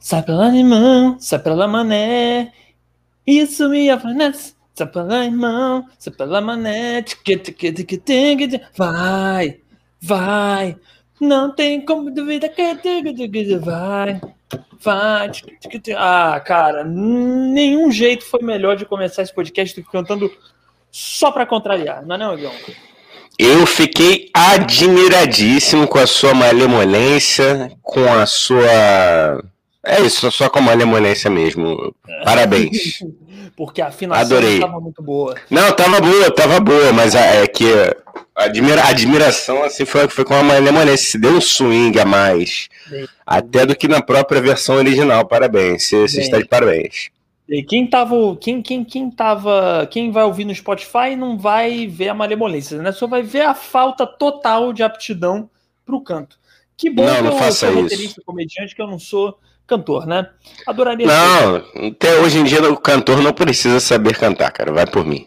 Sai pra lá, irmão, sai pra lá, mané. Isso me avanece. Sai pra lá, irmão, sai pra lá, mané. Vai, vai. Não tem como duvidar que vai. Vai. Ah, cara, nenhum jeito foi melhor de começar esse podcast do que cantando só pra contrariar, não é não, Guilherme? Eu fiquei admiradíssimo com a sua malemolência, com a sua. É isso, só com a malemolência mesmo. Parabéns. Porque a afinação estava muito boa. Não, tava boa, tava boa, mas é que a admira, admiração assim foi, foi com a malemolência. Se deu um swing a mais. Bem, até do que na própria versão original. Parabéns. Você, está de parabéns. E quem tava, quem, quem, quem tava, quem vai ouvir no Spotify não vai ver a malemolência, né? Só vai ver a falta total de aptidão para o canto. Que bom não, que não eu faça sou roteirista, comediante, que eu não sou cantor, né? Adoraria. Não, ser. até hoje em dia o cantor não precisa saber cantar, cara. Vai por mim.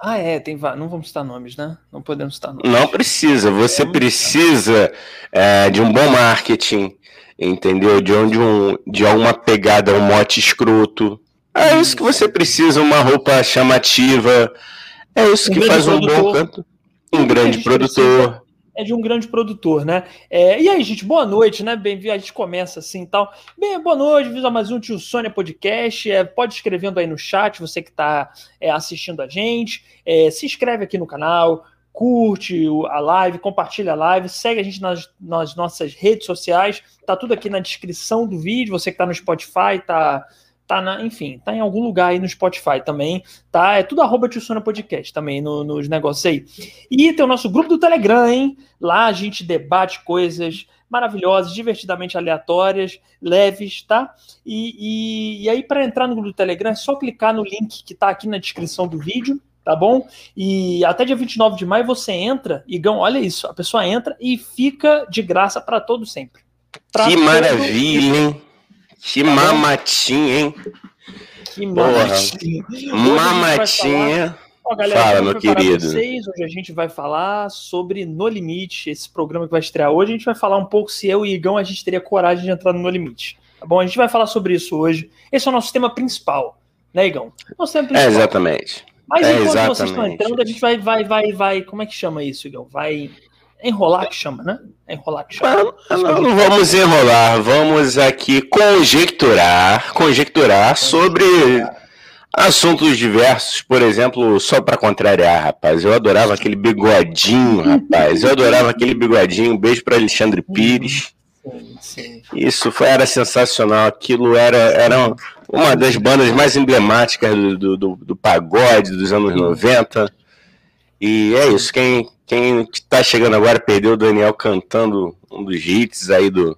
Ah, é, tem não vamos citar nomes, né? Não podemos citar nomes. Não precisa. Você é, precisa é, de um bom marketing, entendeu? De, um, de, um, de alguma pegada, um mote escroto é isso que você precisa, uma roupa chamativa. É isso um que faz um bom canto. Um grande produtor. É de um grande produtor, né? É, e aí, gente, boa noite, né? Bem-vindo. A gente começa assim e tal. Bem, boa noite, vindo mais um Tio Sônia Podcast. É, pode escrevendo aí no chat, você que está é, assistindo a gente. É, se inscreve aqui no canal, curte a live, compartilha a live, segue a gente nas, nas nossas redes sociais. Tá tudo aqui na descrição do vídeo. Você que está no Spotify, tá tá na, enfim, tá em algum lugar aí no Spotify também, tá? É tudo arroba Tirsona Podcast também no, nos negócios aí. E tem o nosso grupo do Telegram, hein? Lá a gente debate coisas maravilhosas, divertidamente aleatórias, leves, tá? E, e, e aí, para entrar no grupo do Telegram, é só clicar no link que tá aqui na descrição do vídeo, tá bom? E até dia 29 de maio você entra, Igão, olha isso, a pessoa entra e fica de graça para todo sempre. Pra que maravilha, hein? Que tá mamatinha, hein? Que mamatinha. Mamatinha. Ó, galera, Fala, meu querido. Vocês. Hoje a gente vai falar sobre No Limite, esse programa que vai estrear hoje. A gente vai falar um pouco se eu e Igão a gente teria coragem de entrar no No Limite. Tá bom? A gente vai falar sobre isso hoje. Esse é o nosso tema principal, né, Igão? Nosso tema principal. É, exatamente. Mas é enquanto exatamente. vocês estão entrando, a gente vai, vai, vai, vai. Como é que chama isso, Igão? Vai enrolar que chama, né? enrolar que chama. Não, não vamos enrolar, vamos aqui conjecturar, conjecturar sobre assuntos diversos, por exemplo, só para contrariar, rapaz. Eu adorava aquele bigodinho, rapaz. Eu adorava aquele bigodinho. Um beijo para Alexandre Pires. Sim, sim. Isso foi, era sensacional. Aquilo era, era uma das bandas mais emblemáticas do, do, do pagode dos anos 90. E é isso. Quem, quem tá chegando agora perdeu o Daniel cantando um dos hits aí do.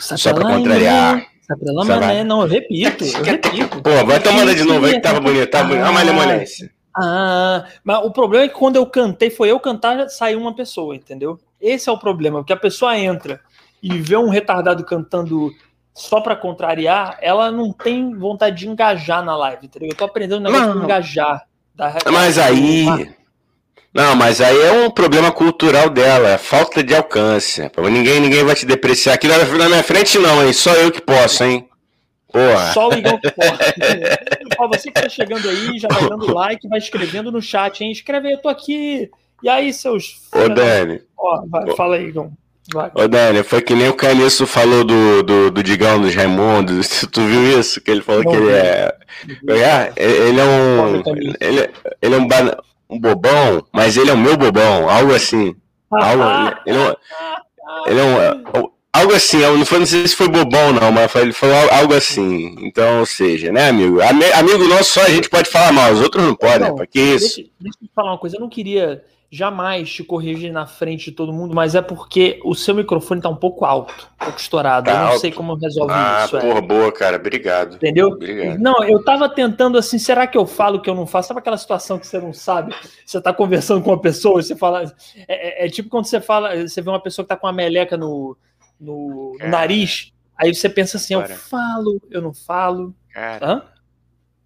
Só pra contrariar. Saprela Mané, não, eu repito, eu repito. Pô, vai tomando de novo aí que tava bonito, tava bonito. Ah, uma lemonense. Ah, mas o problema é que quando eu cantei, foi eu cantar, saiu uma pessoa, entendeu? Esse é o problema, porque a pessoa entra e vê um retardado cantando só para contrariar, ela não tem vontade de engajar na live, entendeu? Eu tô aprendendo o negócio de engajar. Da, mas aí, não, mas aí é um problema cultural dela, é falta de alcance. Ninguém, ninguém vai te depreciar aqui na, minha frente, não, hein? Só eu que posso, hein? Porra. Só o Igor que pode. Você que tá chegando aí, já vai dando like, vai escrevendo no chat, hein? Escreve aí, eu tô aqui. E aí, seus. Ô, Dani. Ó, vai, fala aí, Igor. Vai. Ô, Dani, foi que nem o Caniço falou do, do, do Digão dos Raimundos. Tu viu isso? Que ele falou não, que ele é. é ele é um. Ele, ele é um um bobão, mas ele é o meu bobão, algo assim. Algo, ele, é, ele é um, algo assim, não, foi, não sei se foi bobão não, mas ele falou algo assim. Então, ou seja, né, amigo? Amigo nosso só a gente pode falar mal, os outros não podem, não, porque isso. Deixa, deixa eu te falar uma coisa, eu não queria jamais te corrigir na frente de todo mundo, mas é porque o seu microfone tá um pouco alto, um pouco estourado. Tá eu não alto. sei como resolve ah, isso. Ah, porra, é. boa, cara. Obrigado. Entendeu? Obrigado. Não, eu tava tentando assim, será que eu falo que eu não faço? Sabe aquela situação que você não sabe? Você tá conversando com uma pessoa e você fala. É, é, é tipo quando você fala, você vê uma pessoa que tá com uma meleca no, no, no nariz, aí você pensa assim, cara. eu falo, eu não falo. Cara. Hã?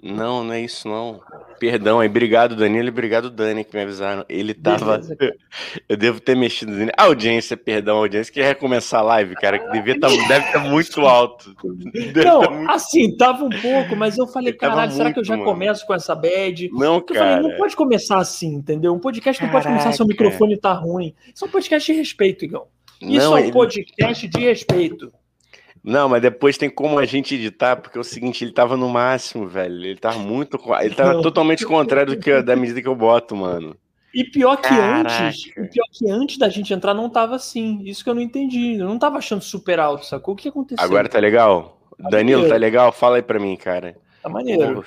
Não, não é isso não. Perdão aí, obrigado Danilo e obrigado Dani que me avisaram. Ele tava. Eu devo ter mexido nele. Audiência, perdão, audiência, que recomeçar a live, cara, que devia tá, deve estar tá muito alto. Deve não, tá muito... assim, tava um pouco, mas eu falei, caralho, será muito, que eu já mano. começo com essa bad? Não, eu cara. Falei, não pode começar assim, entendeu? Um podcast não Caraca. pode começar se o microfone tá ruim. Isso é um podcast de respeito, Igão. Isso não, é um ele... podcast de respeito. Não, mas depois tem como a gente editar, porque é o seguinte, ele tava no máximo, velho. Ele tava muito. Ele tava não. totalmente contrário do que, da medida que eu boto, mano. E pior que Caraca. antes, pior que antes da gente entrar não tava assim. Isso que eu não entendi. Eu não tava achando super alto, sacou? O que aconteceu? Agora tá legal? Tá Danilo, maneiro. tá legal? Fala aí pra mim, cara. Tá maneiro.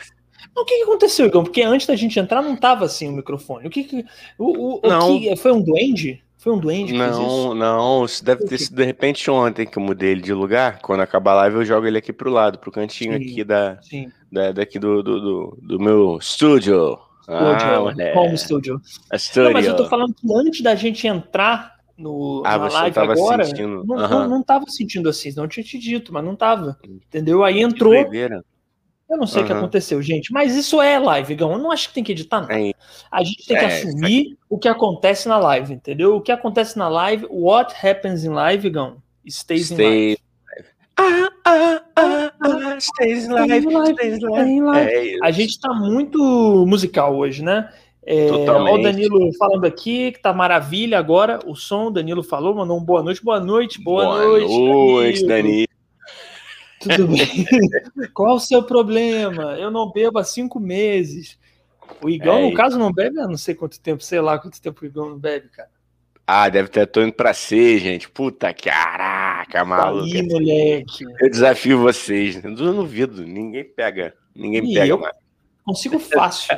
O que, que aconteceu, Igão? Porque antes da gente entrar não tava assim o microfone. O que, que o, o, não. O que, foi um duende? Foi um duende que não? Não, isso deve ter sido de repente ontem que eu mudei ele de lugar. Quando acabar a live, eu jogo ele aqui pro lado, pro cantinho sim, aqui da, da, daqui do, do, do, do meu estúdio. Ah, home studio. Não, mas eu tô falando que antes da gente entrar no, ah, na live agora, sentindo... não, uhum. não, não tava sentindo assim, não tinha te dito, mas não tava. Entendeu? Aí entrou. Eu não sei o que aconteceu, gente, mas isso é live, Gão. Eu não acho que tem que editar nada. É. A gente tem que é, assumir é. o que acontece na live, entendeu? O que acontece na live, what happens in live, Gão, stays in live. Ah, ah, ah, ah, stays in live, stays in live. É a gente tá muito musical hoje, né? É, o Danilo falando aqui, que tá maravilha agora. O som, o Danilo falou, mandou um boa noite, boa noite, boa, boa noite. Boa noite, Danilo. Danilo. Tudo bem. Qual o seu problema? Eu não bebo há cinco meses. O Igão, é, no caso, não bebe há não sei quanto tempo, sei lá quanto tempo o Igão não bebe, cara. Ah, deve ter, tô indo pra ser, gente. Puta, caraca, maluco. Aí, moleque. Eu desafio vocês. Eu não duvido, ninguém pega. Ninguém e pega eu mais. Consigo fácil.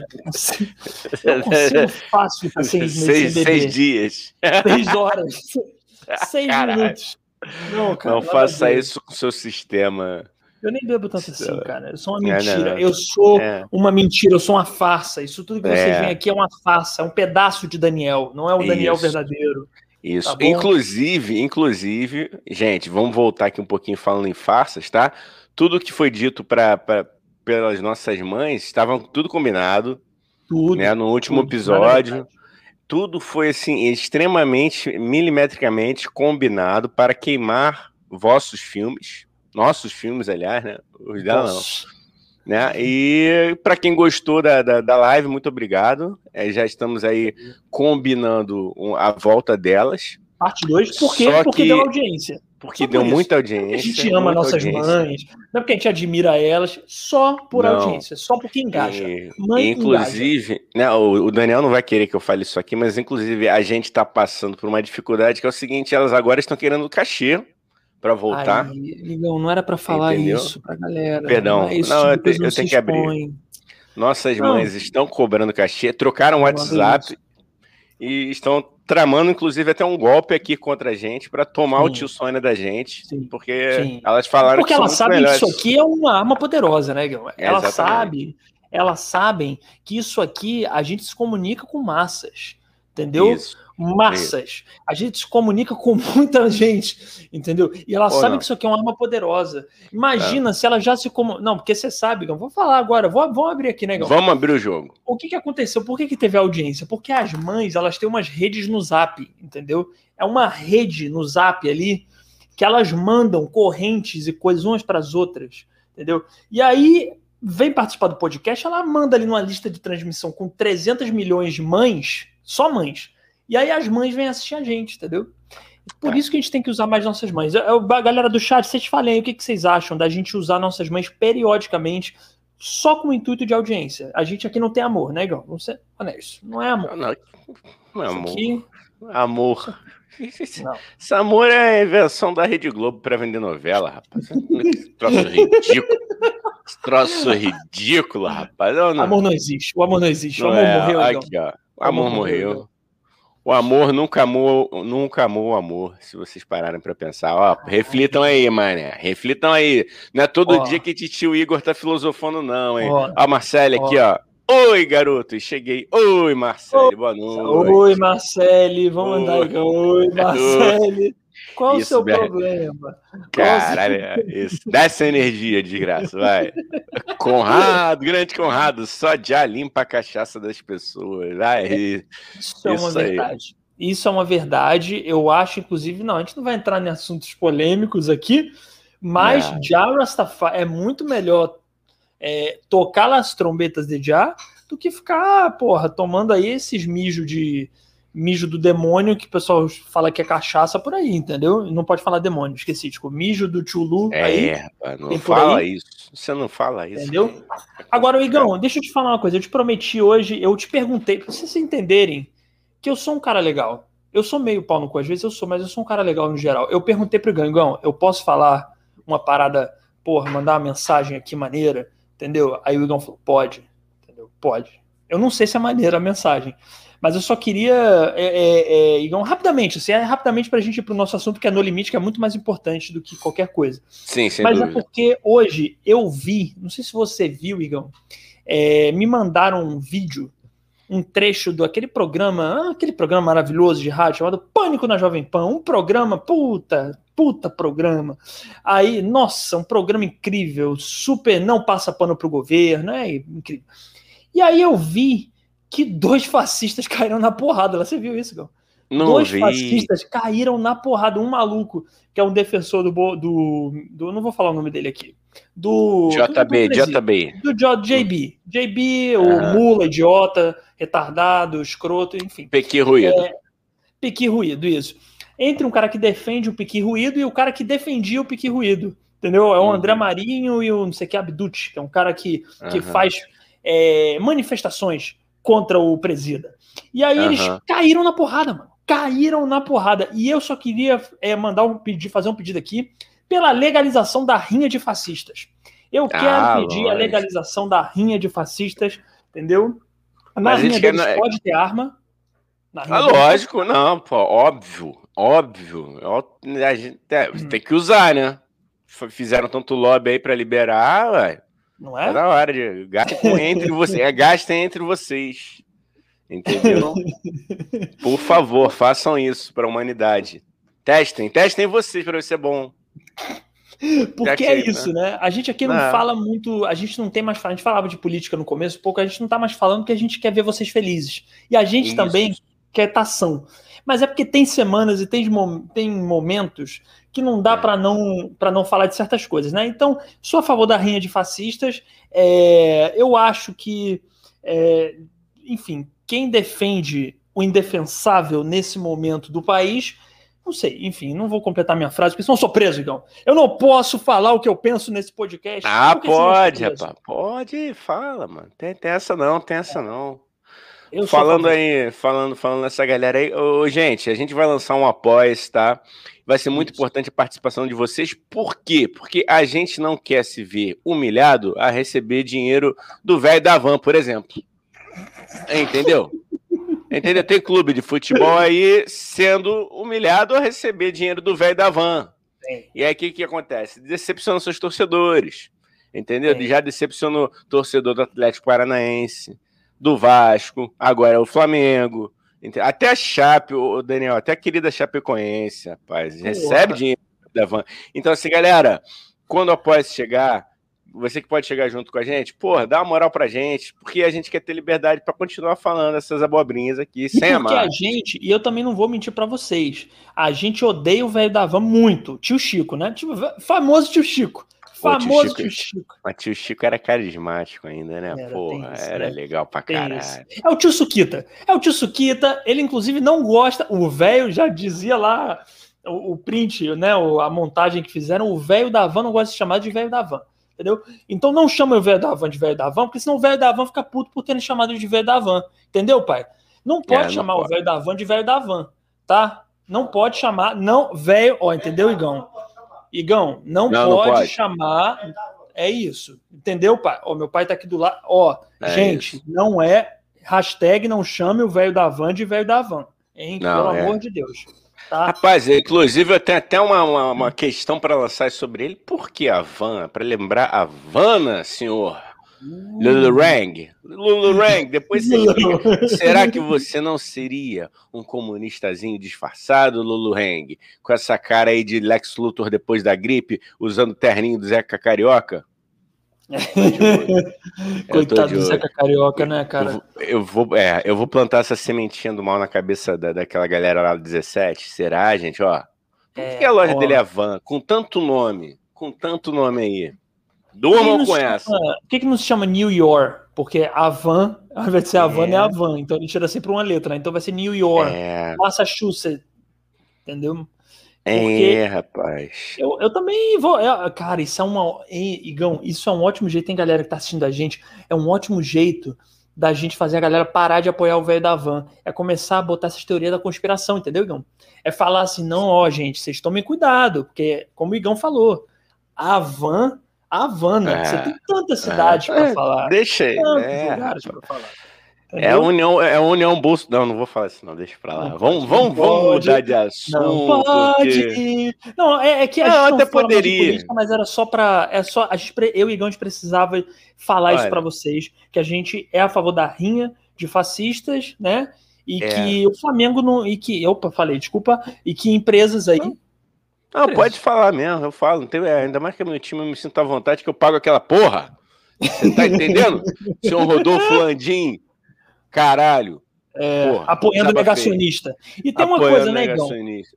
Eu consigo fácil ficar seis meses seis. Seis dias. Seis horas. Seis Caralho. minutos. Não, cara, não faça isso com o seu sistema. Eu nem bebo tanto assim, cara. Eu sou uma mentira. É, não, não. Eu sou é. uma mentira, eu sou uma farsa. Isso tudo que vocês é. veem aqui é uma farsa, é um pedaço de Daniel, não é o Daniel isso. verdadeiro. Isso. Tá inclusive, inclusive, gente, vamos voltar aqui um pouquinho falando em farsas, tá? Tudo que foi dito pra, pra pelas nossas mães estava tudo combinado. Tudo. Né, no último tudo, episódio tudo foi assim extremamente milimetricamente combinado para queimar vossos filmes, nossos filmes, aliás, né? Os dela não. Né? E para quem gostou da, da, da, live, muito obrigado. É, já estamos aí combinando a volta delas. Parte 2, por quê? Porque que... deu audiência. Porque deu por muita audiência. A gente ama nossas audiência. mães, não é porque a gente admira elas, só por não. audiência, só porque engaja. E, Mãe inclusive, engaja. Né, o, Daniel não vai querer que eu fale isso aqui, mas inclusive a gente está passando por uma dificuldade que é o seguinte: elas agora estão querendo cachê para voltar. Ai, não, não era para falar Entendeu? isso para galera. Perdão, não, é não eu, te, eu tenho que abrir. Nossas não. mães estão cobrando cachê, trocaram o WhatsApp e estão tramando, inclusive, até um golpe aqui contra a gente para tomar Sim. o tio Sônia da gente. Sim. Porque Sim. elas falaram porque que elas sabem que isso aqui é uma arma poderosa, né, Gil? Elas sabem, elas sabem que isso aqui a gente se comunica com massas. Entendeu? Isso massas. A gente se comunica com muita gente, entendeu? E ela Ou sabe não. que isso aqui é uma arma poderosa. Imagina é. se ela já se comunica. Não, porque você sabe, não vou falar agora, vou, vou abrir aqui, né, Vamos abrir o jogo. O que, que aconteceu? Por que, que teve audiência? Porque as mães, elas têm umas redes no zap, entendeu? É uma rede no zap ali que elas mandam correntes e coisas umas para as outras, entendeu? E aí vem participar do podcast, ela manda ali numa lista de transmissão com 300 milhões de mães, só mães e aí as mães vêm assistir a gente, entendeu? Por é. isso que a gente tem que usar mais nossas mães. A galera do chat, vocês falem aí o que, que vocês acham da gente usar nossas mães periodicamente só com o intuito de audiência. A gente aqui não tem amor, né, Igor? Vamos ser honestos. Não é amor. Não, não é amor. Aqui... Amor. Não. Esse amor é a invenção da Rede Globo para vender novela, rapaz. Esse troço ridículo. Esse troço ridículo, rapaz. Não, Amor não existe. O amor não existe. Não o amor é. morreu. Aqui, ó. O amor, amor morreu. morreu. O amor nunca amou, nunca amou o amor, se vocês pararem para pensar. Ó, reflitam aí, mané. Reflitam aí. Não é todo ó. dia que tio Igor tá filosofando, não, hein? Ó, ó Marcelo aqui, ó. Oi, garoto, cheguei. Oi, Marcelo, boa noite. Oi, Marcelo, vamos Oi. andar. Oi, Marcelo. Qual isso, o seu problema? Caralho, isso. Dá essa energia, de graça, vai. Conrado, grande Conrado, só já limpa a cachaça das pessoas. Vai. Isso é uma isso verdade. Isso é uma verdade. Eu acho, inclusive, não, a gente não vai entrar em assuntos polêmicos aqui, mas é. Já Rastafari é muito melhor é, tocar as trombetas de Já do que ficar, porra, tomando aí esses mijos de mijo do demônio que o pessoal fala que é cachaça por aí, entendeu? Não pode falar demônio, esqueci, tipo, mijo do Chulu é, aí. não fala isso. Você não fala isso. Entendeu? Agora, Igão, deixa eu te falar uma coisa. Eu te prometi hoje, eu te perguntei, pra vocês entenderem que eu sou um cara legal. Eu sou meio pau no cu, às vezes eu sou, mas eu sou um cara legal no geral. Eu perguntei pro Igão, Igão, eu posso falar uma parada, porra, mandar uma mensagem aqui maneira, entendeu? Aí o Igão falou, pode, entendeu? Pode. Eu não sei se é maneira a mensagem, mas eu só queria, é, é, é, Igão, rapidamente, assim, é rapidamente para a gente ir para o nosso assunto, que é no limite, que é muito mais importante do que qualquer coisa. Sim, sem Mas é dúvida. é porque hoje eu vi, não sei se você viu, Igão, é, me mandaram um vídeo, um trecho do aquele programa, ah, aquele programa maravilhoso de rádio chamado Pânico na Jovem Pan, um programa, puta, puta programa. Aí, nossa, um programa incrível, super, não passa pano pro governo, é incrível. E aí eu vi que dois fascistas caíram na porrada. Você viu isso, Gal? Não dois vi. fascistas caíram na porrada. Um maluco, que é um defensor do. do, do não vou falar o nome dele aqui. Do. JB, do, do JB. Do JB. JB, o ah. mula, idiota, retardado, escroto, enfim. Pequi ruído. É, Pequi ruído, isso. Entre um cara que defende o Pequi ruído e o cara que defendia o Pequi ruído. Entendeu? É o uhum. André Marinho e o não sei que Abdut, que é um cara que, que uhum. faz é, manifestações contra o presida. E aí uhum. eles caíram na porrada, mano. Caíram na porrada. E eu só queria é, mandar um pedido, fazer um pedido aqui pela legalização da rinha de fascistas. Eu ah, quero pedir lógico. a legalização da rinha de fascistas, entendeu? Na Mas rinha deles quer... pode ter arma. Ah, lógico, deles... não, pô, óbvio, óbvio. A gente hum. tem que usar, né? Fizeram tanto lobby aí para liberar, ué. Não é? Tá da hora de gastem entre vocês. É, gastem entre vocês. Entendeu? Por favor, façam isso para a humanidade. Testem, testem vocês para ser bom. Porque é isso, né? né? A gente aqui não, não, fala muito, a gente não tem mais. A gente falava de política no começo, pouco, a gente não tá mais falando que a gente quer ver vocês felizes. E a gente isso. também quer tação. Mas é porque tem semanas e tem, tem momentos que não dá é. para não, não falar de certas coisas, né? Então, sou a favor da rinha de fascistas. É, eu acho que, é, enfim, quem defende o indefensável nesse momento do país, não sei, enfim, não vou completar minha frase, porque senão eu sou preso, então. Eu não posso falar o que eu penso nesse podcast. Ah, pode, rapaz. Pode, fala, mano. Tem, tem essa não, tem essa não. Eu falando aí, falando, falando nessa galera aí, ô, gente, a gente vai lançar um após, tá? Vai ser muito Isso. importante a participação de vocês. Por quê? Porque a gente não quer se ver humilhado a receber dinheiro do velho da van, por exemplo. Entendeu? Entendeu? Tem clube de futebol aí sendo humilhado a receber dinheiro do velho da van. E aí o que, que acontece? Decepciona seus torcedores. Entendeu? Já decepcionou torcedor do Atlético Paranaense do Vasco, agora é o Flamengo. Até a Chape, o Daniel, até a querida Chapecoense, rapaz, recebe dinheiro da Van. Então, assim, galera, quando após chegar, você que pode chegar junto com a gente, porra, dá uma moral pra gente, porque a gente quer ter liberdade para continuar falando essas abobrinhas aqui, e sem amar. Porque a gente, e eu também não vou mentir para vocês, a gente odeia o velho da Van muito, tio Chico, né? Tipo, famoso tio Chico. Famoso tio Chico. tio Chico. Mas tio Chico era carismático ainda, né? Era, Porra, isso, era né? legal pra caralho. É o tio Suquita. É o tio Suquita. Ele, inclusive, não gosta. O velho já dizia lá, o, o, print, né? A montagem que fizeram. O velho da van não gosta de ser chamado de velho da van. Entendeu? Então não chama o velho da van de velho da van, porque senão o velho da van fica puto por terem chamado de velho da van. Entendeu, pai? Não pode é, não chamar pode. o velho da van de velho da van, tá? Não pode chamar, não, velho, ó, entendeu, Igão? Igão, não, não pode, não pode, chamar. É isso. Entendeu, pai? Ó, meu pai tá aqui do lado. Ó, é gente, isso. não é. Hashtag não chame o velho da van de velho da van. Hein? Não, Pelo é. amor de Deus. Tá? Rapaz, inclusive eu tenho até uma, uma, uma questão para lançar sobre ele. Por que a van? Para lembrar a Havana, senhor Lulu Rang. Lulu Rang, depois você explica. Será que você não seria um comunistazinho disfarçado, Lulu Rang? Com essa cara aí de Lex Luthor depois da gripe, usando o terninho do Zeca Carioca? Coitado do Zeca Carioca, né, cara? Eu vou, eu vou, é, eu vou plantar essa sementinha do mal na cabeça da, daquela galera lá do 17. Será, gente? Ó, por é, que a loja ó. dele é a Van? Com tanto nome, com tanto nome aí. Durmam com essa. Por que, que não se chama New York? Porque a van, ao invés de ser a van, é, é a van. Então ele tira sempre uma letra, né? Então vai ser New York, é. Massachusetts. Entendeu? Porque é, rapaz. Eu, eu também vou. É, cara, isso é uma. Igão, isso é um ótimo jeito, hein, galera que tá assistindo a gente? É um ótimo jeito da gente fazer a galera parar de apoiar o velho da van. É começar a botar essas teorias da conspiração, entendeu, Igão? É falar assim, não, ó, gente, vocês tomem cuidado, porque, como o Igão falou, a van Havana, é, você tem tanta cidade é, para falar. Deixa aí. É, lugares para falar. É a União, é a União Bolso. Não, não vou falar isso, não, deixa pra lá. Não vamos, vamos, vamos mudar de assunto. Não pode. Porque... Não, é, é, que a gente não, até poderia. Política, mas era só para. É só, a gente, eu e gente precisava falar Olha. isso para vocês: que a gente é a favor da rinha de fascistas, né? E é. que o Flamengo não. E que. Opa, falei, desculpa. E que empresas aí. Não, pode falar mesmo, eu falo. Não tem, é, ainda mais que é meu time eu me sinto à vontade que eu pago aquela porra. Você tá entendendo? Seu Rodolfo Landim, caralho. É, porra, apoiando o negacionista. E tem uma coisa, né, Igão?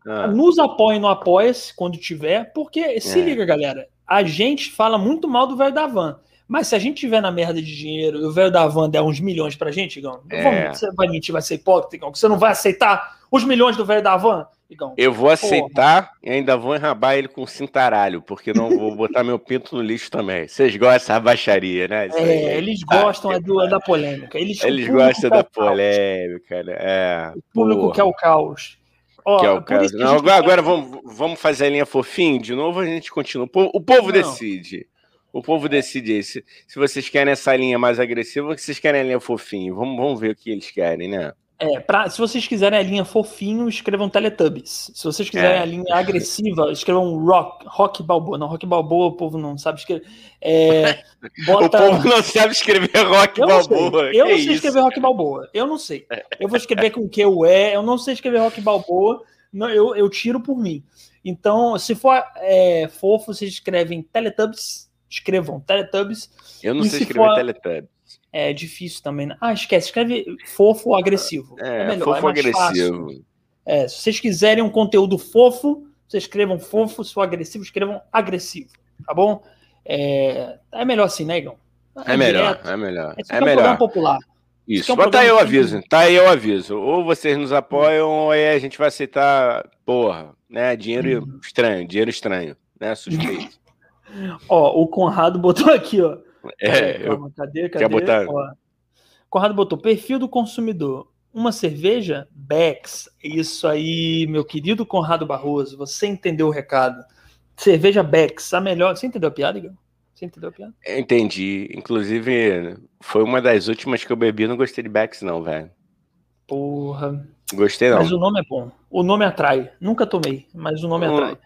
Ah. Nos apoie no Apoia-se quando tiver, porque se é. liga, galera. A gente fala muito mal do velho da van. Mas se a gente tiver na merda de dinheiro e o velho da van der uns milhões pra gente, Igão, é. vamos, você vai mentir, vai ser hipócrita, Igão, que você não vai aceitar os milhões do velho da van? Igão. Eu vou aceitar Porra. e ainda vou enrabar ele com cintaralho, porque não vou botar meu pinto no lixo também. Vocês gostam da baixaria, né? Isso é, aí. eles gostam é do, da polêmica. Eles, eles gostam da polêmica, né? É, o público porra. quer o caos. Ó, que é o caos. Não, agora, agora vamos, vamos fazer a linha fofinho de novo, a gente continua. O povo, o povo decide. O povo decide se, se vocês querem essa linha mais agressiva ou se vocês querem a linha fofinho. Vamos, vamos ver o que eles querem, né? É, pra, se vocês quiserem a linha fofinho, escrevam Teletubbies. Se vocês quiserem é. a linha agressiva, escrevam Rock, Rock Balboa. Não, Rock Balboa o povo não sabe escrever. É, bota... O povo não sabe escrever Rock eu Balboa. Eu não sei escrever Rock Balboa. Eu não sei. Eu vou escrever com o que eu é. Eu não sei escrever Rock Balboa. Não, eu, eu tiro por mim. Então, se for é, fofo, vocês escrevem Teletubbies. Escrevam Teletubbies. Eu não sei escrever for... Teletubbies é difícil também. Né? Ah, esquece, escreve fofo ou agressivo. É, é melhor, fofo é agressivo. É, se vocês quiserem um conteúdo fofo, vocês escrevam fofo, se for agressivo, escrevam agressivo, tá bom? É, é melhor assim, né, Igão? É, é melhor, direto. é melhor. É, é melhor. popular. Isso, é um mas tá aí o aviso, tá aí o aviso. Ou vocês nos apoiam, ou aí a gente vai aceitar, porra, né? Dinheiro hum. estranho, dinheiro estranho, né? Suspeito. ó, o Conrado botou aqui, ó. É, eu... cadê, cadê? Quer botar... Ó. Conrado botou, perfil do consumidor. Uma cerveja? Becks. Isso aí, meu querido Conrado Barroso, você entendeu o recado. Cerveja Becks, a melhor. Você entendeu a piada, Igor? Você entendeu a piada? Entendi. Inclusive, foi uma das últimas que eu bebi. Não gostei de Becks, não, velho. Porra. Gostei, não. Mas o nome é bom. O nome atrai. Nunca tomei, mas o nome um... atrai.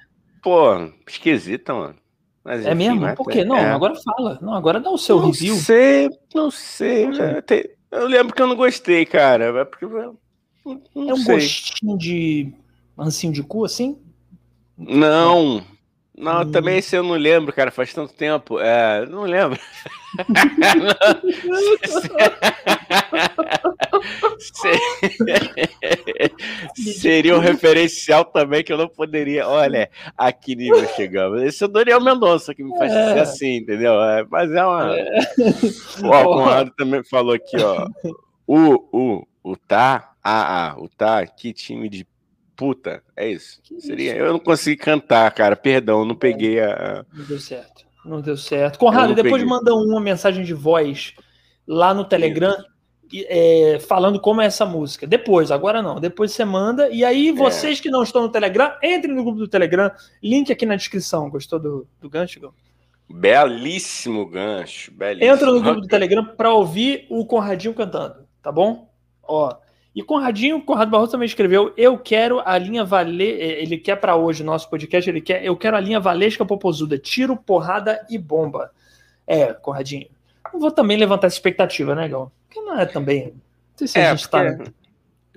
Pô, esquisita, mano. Mas, é enfim, mesmo? Por quê? Não, é. agora fala. Não, agora dá o seu não review. Não sei, não sei. Eu lembro que eu não gostei, cara. É porque não, não é um sei. gostinho de ancinho de cu, assim? Não. Não, hum. também esse eu não lembro, cara, faz tanto tempo. É, não lembro. Seria um referencial também que eu não poderia. Olha, a que nível chegamos. Esse é o Daniel Mendonça que me faz é. ser assim, entendeu? É, mas é uma. É. Ó, o Conrado também falou aqui, ó. O, o, o tá, ah, ah, o tá, que time de puta, é isso. Que Seria. Isso? Eu não consegui cantar, cara. Perdão, não peguei a. Não deu certo. Não deu certo. Conrado, depois peguei. manda uma mensagem de voz lá no Telegram. É, falando como é essa música. Depois, agora não. Depois você manda. E aí, é. vocês é. que não estão no Telegram, entrem no grupo do Telegram. Link aqui na descrição. Gostou do, do gancho, Gão? Belíssimo gancho. Belíssimo. Entra no grupo do Telegram para ouvir o Conradinho cantando, tá bom? Ó, e Conradinho, Conrado Barroso também escreveu: Eu quero a linha Vale. Eh, ele quer para hoje o nosso podcast, ele quer. Eu quero a linha Valesca Popozuda, tiro, porrada e bomba. É, Conradinho. não vou também levantar essa expectativa, né, Gal? Porque não é também. Não sei se é, a gente tá.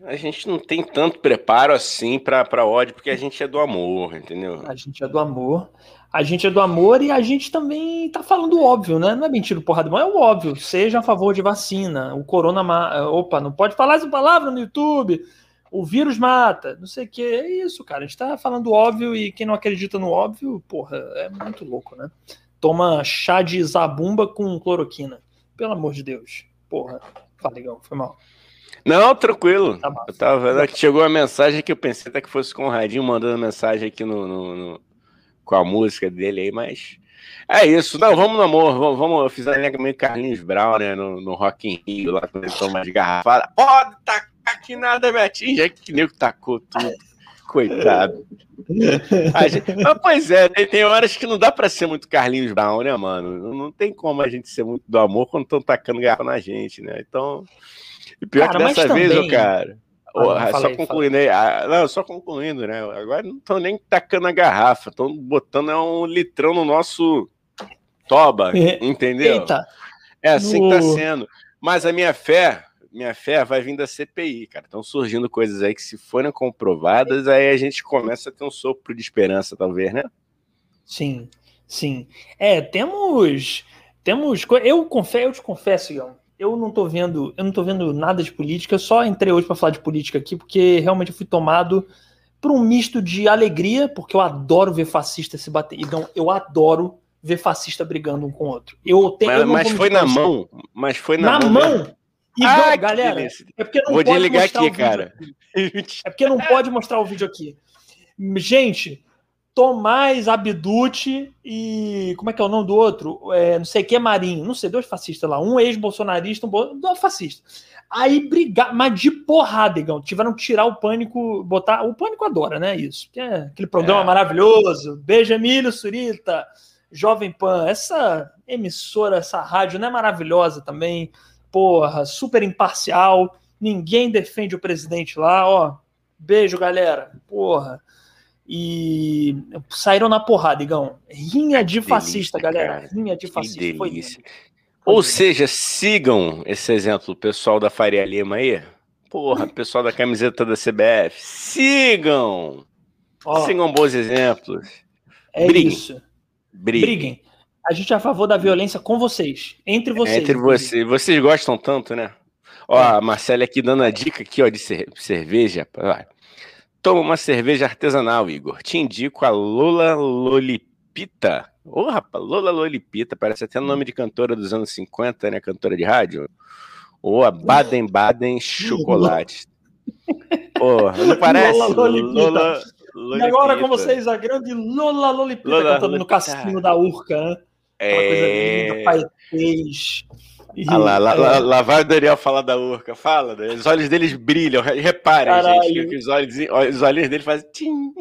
A gente não tem tanto preparo assim para ódio, porque a gente é do amor, entendeu? A gente é do amor. A gente é do amor e a gente também tá falando óbvio, né? Não é mentira porrada, mas é o óbvio. Seja a favor de vacina. O corona. Opa, não pode falar essa palavra no YouTube. O vírus mata. Não sei o que. É isso, cara. A gente tá falando óbvio e quem não acredita no óbvio, porra, é muito louco, né? Toma chá de zabumba com cloroquina. Pelo amor de Deus. Porra. Fala, legal, foi mal. Não, tranquilo. Tá eu tava vendo que chegou uma mensagem que eu pensei até que fosse com o Radinho mandando mensagem aqui no, no, no, com a música dele aí, mas. É isso. Não, vamos no amor. Vamos, vamos eu fiz a linha meio Carlinhos Brown, né? No, no Rock in Rio, lá quando ele toma de garrafada. Pode tacar que nada me atinge. É que nego tacou tudo. Coitado. Gente... Mas, pois é, tem, tem, horas que não dá pra ser muito Carlinhos Brown, né, mano? Não, tem como a gente ser muito do amor quando estão tacando garrafa na gente, né? Então. E pior cara, que dessa vez, também... cara. Ah, só concluindo aí. Ah, não, só concluindo, né? Agora não estão nem tacando a garrafa, estão botando um litrão no nosso toba, é. entendeu? Eita. É assim no... que tá sendo. Mas a minha fé, minha fé vai vir da CPI, cara. Estão surgindo coisas aí que, se forem comprovadas, aí a gente começa a ter um sopro de esperança, talvez, né? Sim, sim. É, temos. Temos. Eu confesso, eu te confesso, Ian, eu não tô vendo, eu não tô vendo nada de política, eu só entrei hoje para falar de política aqui, porque realmente eu fui tomado por um misto de alegria, porque eu adoro ver fascista se bater. Então, eu adoro ver fascista brigando um com o outro. Eu tenho, mas, eu mas foi na mão, mas foi na, na mão. mão. ah, galera, é porque não Vou pode desligar aqui, cara. Aqui. É porque não pode mostrar o vídeo aqui. Gente, Tomás Abducci e. Como é que é o nome do outro? É, não sei o que, Marinho. Não sei, dois fascistas lá. Um ex-bolsonarista, um bo... dois fascistas. Aí brigar, mas de porrada, Igão. Tiveram que tirar o pânico, botar. O pânico adora, né? Isso. É aquele programa é. maravilhoso. Beijo, Emílio Surita, Jovem Pan. Essa emissora, essa rádio não é maravilhosa também. Porra, super imparcial. Ninguém defende o presidente lá, ó. Beijo, galera. Porra e saíram na porrada, Igão. Rinha de fascista, delícia, galera. Cara. Rinha de fascista. Que delícia. Foi Ou seja, sigam esse exemplo, pessoal da Faria Lima aí. Porra, pessoal da camiseta da CBF. Sigam! Ó, sigam bons exemplos. É Briguem. isso. Briguem. Briguem. A gente é a favor da violência com vocês. Entre vocês. Entre vocês. Vocês gostam tanto, né? Ó, a Marcela aqui dando a dica aqui, ó, de cerveja. Toma uma cerveja artesanal, Igor. Te indico a Lola Lolipita. Ô, oh, rapaz, Lola Lolipita, parece até nome de cantora dos anos 50, né? Cantora de rádio. Ou a Baden Baden Chocolate. Porra, não parece? Lola Lolipita. Lola, Lolipita. E agora com vocês, a grande Lola Lolipita Lola cantando Lolipita. no cassino da Urca, né? Aquela é... coisa linda, paetês. Ah lá, lá, lá, lá, vai o Daniel falar da Urca. Fala, né? os olhos deles brilham. Reparem, Caralho. gente, que os olhos, os olhos dele fazem. Tim.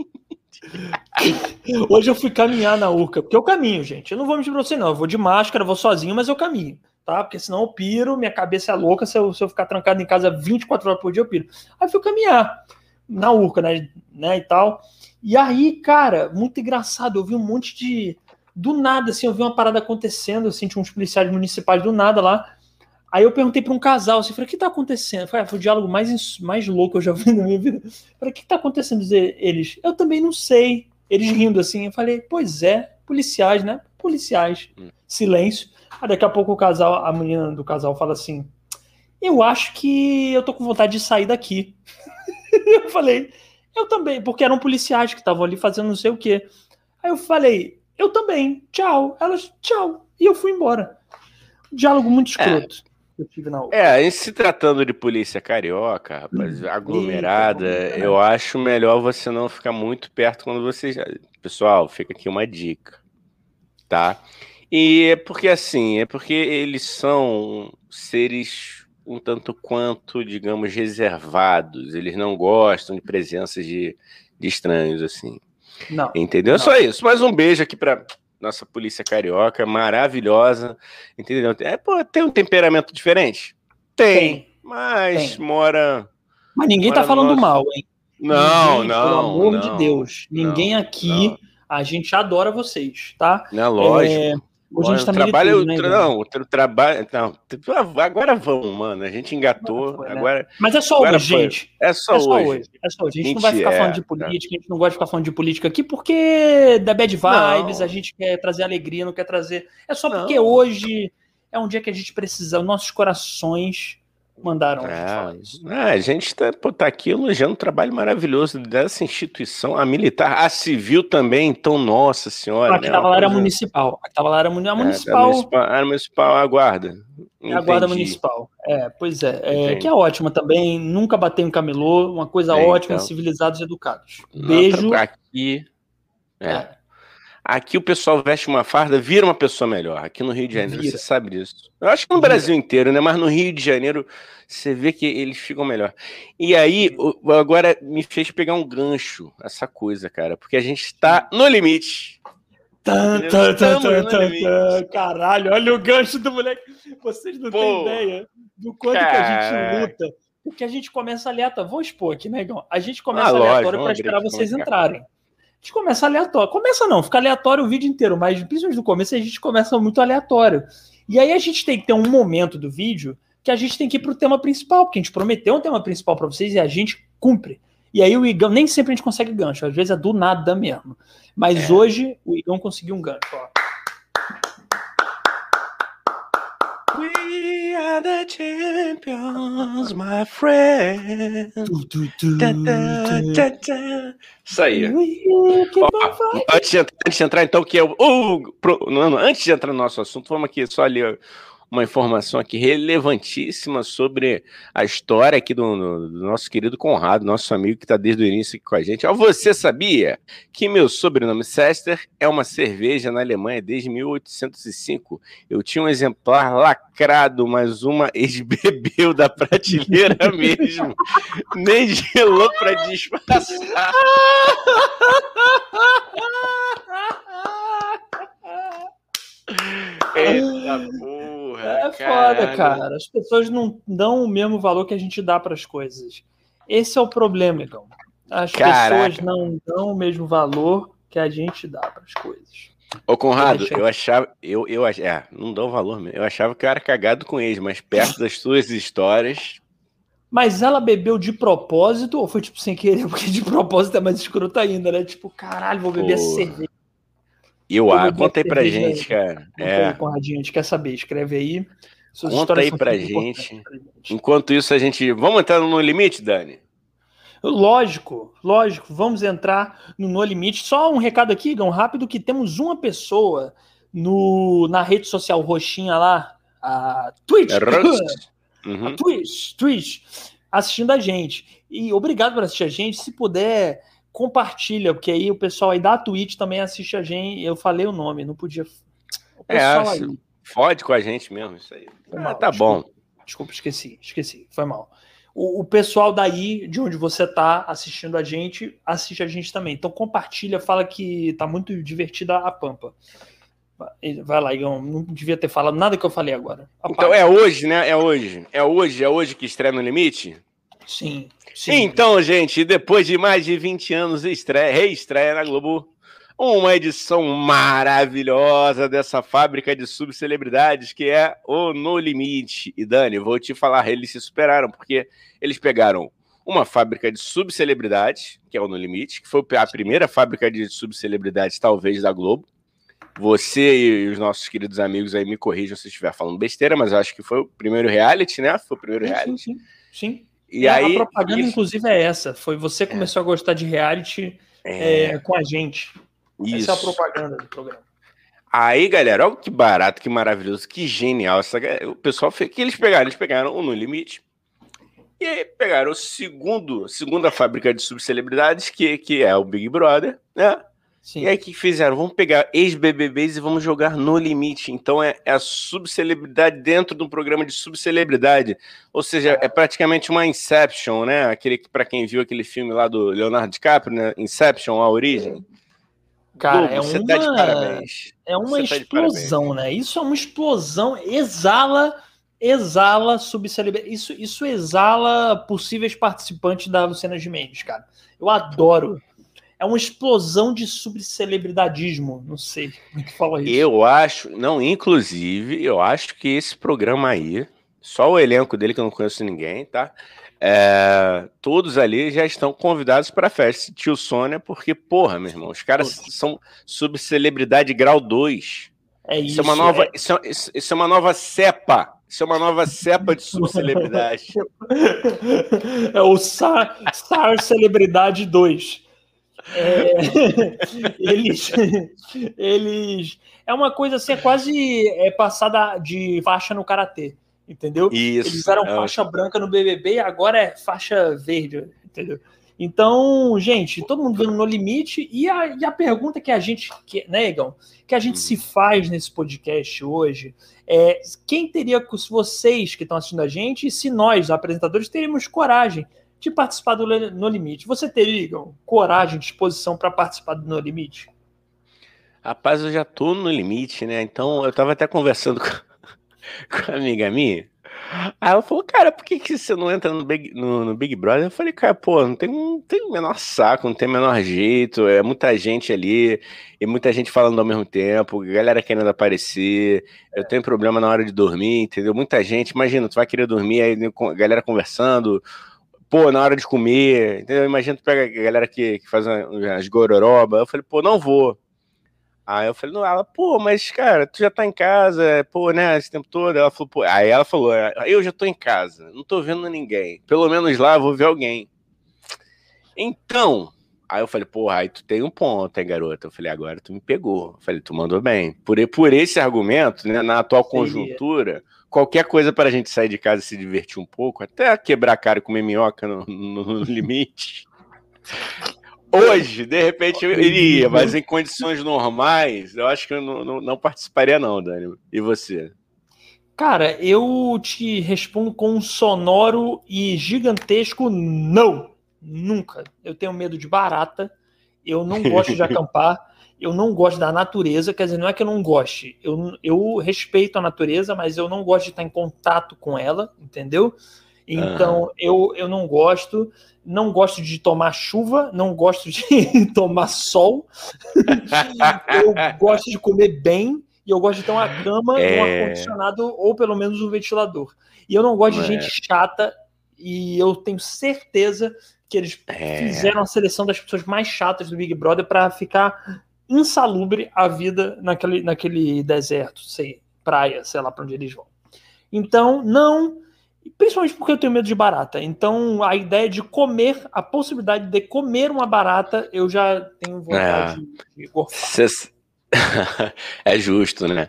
Hoje eu fui caminhar na Urca, porque eu caminho, gente. Eu não vou mentir pra você, não. Eu vou de máscara, vou sozinho, mas eu caminho, tá? Porque senão eu piro, minha cabeça é louca. Se eu, se eu ficar trancado em casa 24 horas por dia, eu piro. Aí eu fui caminhar na Urca, né? né? E tal. E aí, cara, muito engraçado. Eu vi um monte de do nada, assim, eu vi uma parada acontecendo, assim, tinha uns policiais municipais do nada lá. Aí eu perguntei para um casal, assim, falei, o que tá acontecendo? Foi, foi o diálogo mais, mais louco que eu já vi na minha vida. Falei, o que tá acontecendo? Eles, eu também não sei. Eles rindo assim, eu falei, pois é, policiais, né? Policiais. Hum. Silêncio. Aí daqui a pouco o casal, a menina do casal fala assim, eu acho que eu tô com vontade de sair daqui. eu falei, eu também, porque eram policiais que estavam ali fazendo não sei o quê. Aí eu falei, eu também. Tchau. Elas, tchau. E eu fui embora. Diálogo muito é. escroto. É. Eu tive na É, se tratando de polícia carioca, rapaz, aglomerada, Eita, eu acho melhor você não ficar muito perto quando você. Já... Pessoal, fica aqui uma dica, tá? E é porque assim, é porque eles são seres um tanto quanto, digamos, reservados. Eles não gostam de presenças de, de estranhos, assim. Não. Entendeu? Não. Só isso. Mais um beijo aqui para nossa polícia carioca, maravilhosa. Entendeu? É, pô, tem um temperamento diferente? Tem. tem. Mas tem. mora. Mas ninguém tá mora tá falando nosso... mal, hein? Não, ninguém, não. Pelo amor não, de Deus. Ninguém não, aqui. Não. A gente adora vocês, tá? É lógico. É, Hoje a gente tá trabalho, né, não, o trabalho, não, agora vamos, mano, a gente engatou, agora, foi, né? agora Mas é só hoje, gente. É só, é só hoje. hoje. É só hoje. A gente, não vai ficar falando de política, a gente não gosta de ficar falando de política aqui porque da bad vibes, não. a gente quer trazer alegria, não quer trazer. É só porque não. hoje é um dia que a gente precisa, nossos corações mandaram é, é, a gente está tá aqui elogiando o trabalho maravilhoso dessa instituição, a militar, a civil também, então, nossa senhora. A que estava né, lá era municipal. A que estava lá era municipal. É, municipal. Era municipal, a guarda. É a guarda municipal. É, pois é, é que é ótima também. Nunca bateu em camelô, uma coisa é, ótima, então. civilizados e educados. Beijo. Aqui. É. Aqui o pessoal veste uma farda, vira uma pessoa melhor. Aqui no Rio de Janeiro, vira. você sabe disso. Eu acho que no vira. Brasil inteiro, né? Mas no Rio de Janeiro, você vê que eles ficam melhor. E aí, agora me fez pegar um gancho, essa coisa, cara. Porque a gente está no limite. Tá, tá, tá, tá, Caralho, olha o gancho do moleque. Vocês não Pô, têm ideia do quanto cara... que a gente luta. Porque a gente começa aleatório. Vou expor aqui, negão. A gente começa ah, aleatório para esperar vocês entrarem gente começa aleatório. Começa não, fica aleatório o vídeo inteiro, mas principalmente no começo a gente começa muito aleatório. E aí a gente tem que ter um momento do vídeo que a gente tem que ir pro tema principal, porque a gente prometeu um tema principal para vocês e a gente cumpre. E aí o Igão, nem sempre a gente consegue gancho, às vezes é do nada mesmo. Mas é. hoje o Igão conseguiu um gancho, ó. Are the champions, my friend. Isso aí. Ó, antes, de, antes de entrar, então, que é o. Uh, pro, não, antes de entrar no nosso assunto, vamos aqui só ali uma informação aqui relevantíssima sobre a história aqui do, do nosso querido Conrado, nosso amigo que está desde o início aqui com a gente. você sabia que meu sobrenome Sester é uma cerveja na Alemanha desde 1805? Eu tinha um exemplar lacrado, mas uma ex-bebeu da prateleira mesmo. Nem gelou para disfarçar. Eita porra. É foda, cara. As pessoas não dão o mesmo valor que a gente dá para as coisas. Esse é o problema, então. As Caraca. pessoas não dão o mesmo valor que a gente dá para as coisas. Ô, Conrado, eu achava. Eu, eu, é, não dou valor mesmo. Eu achava que eu era cagado com eles, mas perto das suas histórias. Mas ela bebeu de propósito ou foi tipo sem querer? Porque de propósito é mais escroto ainda, né? Tipo, caralho, vou beber Pô. cerveja. Eu, ah, conta aí pra gente, aí. cara. é. aí, Conradinho, a gente quer saber. Escreve aí. Suas conta aí pra gente. pra gente. Enquanto isso, a gente. Vamos entrar no limite, Dani? Lógico, lógico. Vamos entrar no No Limite. Só um recado aqui, Gão, rápido, que temos uma pessoa no, na rede social roxinha lá, a Twitch. É uhum. A Twitch, Twitch, assistindo a gente. E obrigado por assistir a gente. Se puder compartilha, porque aí o pessoal aí da Twitch também assiste a gente. Eu falei o nome, não podia. O é, aí. fode com a gente mesmo, isso aí. Ah, mal, tá desculpa, bom. Desculpa, esqueci, esqueci, foi mal. O, o, pessoal daí, de onde você tá assistindo a gente, assiste a gente também. Então compartilha, fala que tá muito divertida a Pampa. Vai lá, Igão. Não devia ter falado nada que eu falei agora. Então é hoje, né? É hoje. É hoje, é hoje que estreia no limite? Sim. Sim. Então, gente, depois de mais de 20 anos, estreia, reestreia na Globo uma edição maravilhosa dessa fábrica de subcelebridades que é o No Limite. E Dani, vou te falar, eles se superaram, porque eles pegaram uma fábrica de subcelebridades, que é o No Limite, que foi a primeira fábrica de subcelebridades, talvez, da Globo. Você e os nossos queridos amigos aí me corrijam se estiver falando besteira, mas acho que foi o primeiro reality, né? Foi o primeiro reality. Sim, sim. sim. E é, aí, a propaganda, isso... inclusive, é essa. Foi você que é. começou a gostar de reality é. é. com a gente. Isso. Essa é a propaganda do programa. Aí, galera, olha que barato, que maravilhoso, que genial. Essa, o pessoal fez. que eles pegaram? Eles pegaram o No Limite. E aí pegaram o segundo, segunda fábrica de subcelebridades, que, que é o Big Brother, né? Sim. E aí o que fizeram? Vamos pegar ex-BBBs e vamos jogar no limite. Então é, é a subcelebridade dentro de um programa de subcelebridade. Ou seja, é praticamente uma Inception, né? Aquele que, para quem viu aquele filme lá do Leonardo DiCaprio, né? Inception, a origem. Cara, é uma, tá de parabéns. É uma você tá explosão, tá né? Isso é uma explosão, exala, exala subcelebridade. Isso, isso exala possíveis participantes da Luciana Gimenez, cara. Eu adoro é uma explosão de subcelebridadismo. Não sei como é que fala isso. Eu acho, não, inclusive, eu acho que esse programa aí, só o elenco dele, que eu não conheço ninguém, tá? É, todos ali já estão convidados para a festa. Tio Sônia, porque, porra, meu irmão, os caras são subcelebridade grau 2. É isso. Isso é uma nova, é... Isso, é, isso é uma nova cepa. Isso é uma nova cepa de subcelebridade. é o SAR, SAR Celebridade 2. É, eles, eles. É uma coisa assim, é quase é, passada de faixa no karatê entendeu? Isso. Eles eram é. faixa branca no BBB e agora é faixa verde, entendeu? Então, gente, todo mundo vendo no limite. E a, e a pergunta que a gente, que, né, Igão, que a gente se uhum. faz nesse podcast hoje é quem teria, se vocês que estão assistindo a gente, e se nós, apresentadores, teríamos coragem de participar do No Limite. Você teria, Igão, coragem, disposição para participar do No Limite? Rapaz, eu já tô no limite, né? Então, eu tava até conversando com, com a amiga minha. Aí ela falou, cara, por que, que você não entra no Big, no, no Big Brother? Eu falei, cara, pô, não tem, não tem o menor saco, não tem o menor jeito, é muita gente ali, e muita gente falando ao mesmo tempo, galera querendo aparecer, eu tenho problema na hora de dormir, entendeu? Muita gente, imagina, tu vai querer dormir, aí galera conversando, pô, na hora de comer, entendeu? Imagina tu pega a galera que, que faz as gororoba, eu falei, pô, não vou. Aí eu falei, não, ela, pô, mas cara, tu já tá em casa, pô, né, esse tempo todo. Ela falou, pô, aí ela falou, é, eu já tô em casa, não tô vendo ninguém. Pelo menos lá eu vou ver alguém. Então, aí eu falei, pô, aí tu tem um ponto, hein, garota? Eu falei, agora tu me pegou. Eu falei, tu mandou bem. Por, por esse argumento, né, na atual conjuntura, qualquer coisa para a gente sair de casa e se divertir um pouco, até quebrar a cara e comer minhoca no, no, no limite. Hoje, de repente, eu iria, mas em condições normais, eu acho que eu não, não, não participaria, não, Dani. E você? Cara, eu te respondo com um sonoro e gigantesco não. Nunca. Eu tenho medo de barata. Eu não gosto de acampar. Eu não gosto da natureza. Quer dizer, não é que eu não goste. Eu, eu respeito a natureza, mas eu não gosto de estar em contato com ela, entendeu? Então, uhum. eu, eu não gosto não gosto de tomar chuva, não gosto de tomar sol, eu gosto de comer bem e eu gosto de ter uma cama, é... um ar-condicionado ou pelo menos um ventilador. E eu não gosto de é. gente chata e eu tenho certeza que eles é... fizeram a seleção das pessoas mais chatas do Big Brother para ficar insalubre a vida naquele, naquele deserto, sei, praia, sei lá para onde eles vão. Então, não Principalmente porque eu tenho medo de barata. Então, a ideia de comer, a possibilidade de comer uma barata, eu já tenho vontade é. de gorfar. é justo, né?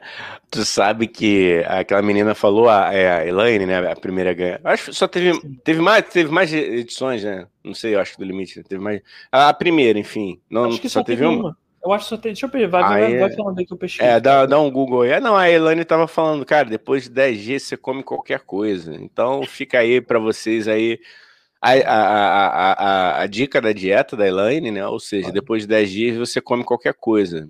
Tu sabe que aquela menina falou, a, é a Elaine, né? A primeira ganha. Acho que só teve, teve mais, teve mais edições, né? Não sei, eu acho do limite. Teve mais. A, primeira, enfim. Não, acho que só, só teve uma. uma. Eu acho que só tem. Deixa eu ver, vai, vai, vai falando aí que eu. É, dá, dá um Google aí. É, não, a Elane tava falando, cara, depois de 10G você come qualquer coisa. Então fica aí para vocês aí. A, a, a, a, a, dica da dieta da Elaine, né? Ou seja, depois de 10 dias você come qualquer coisa.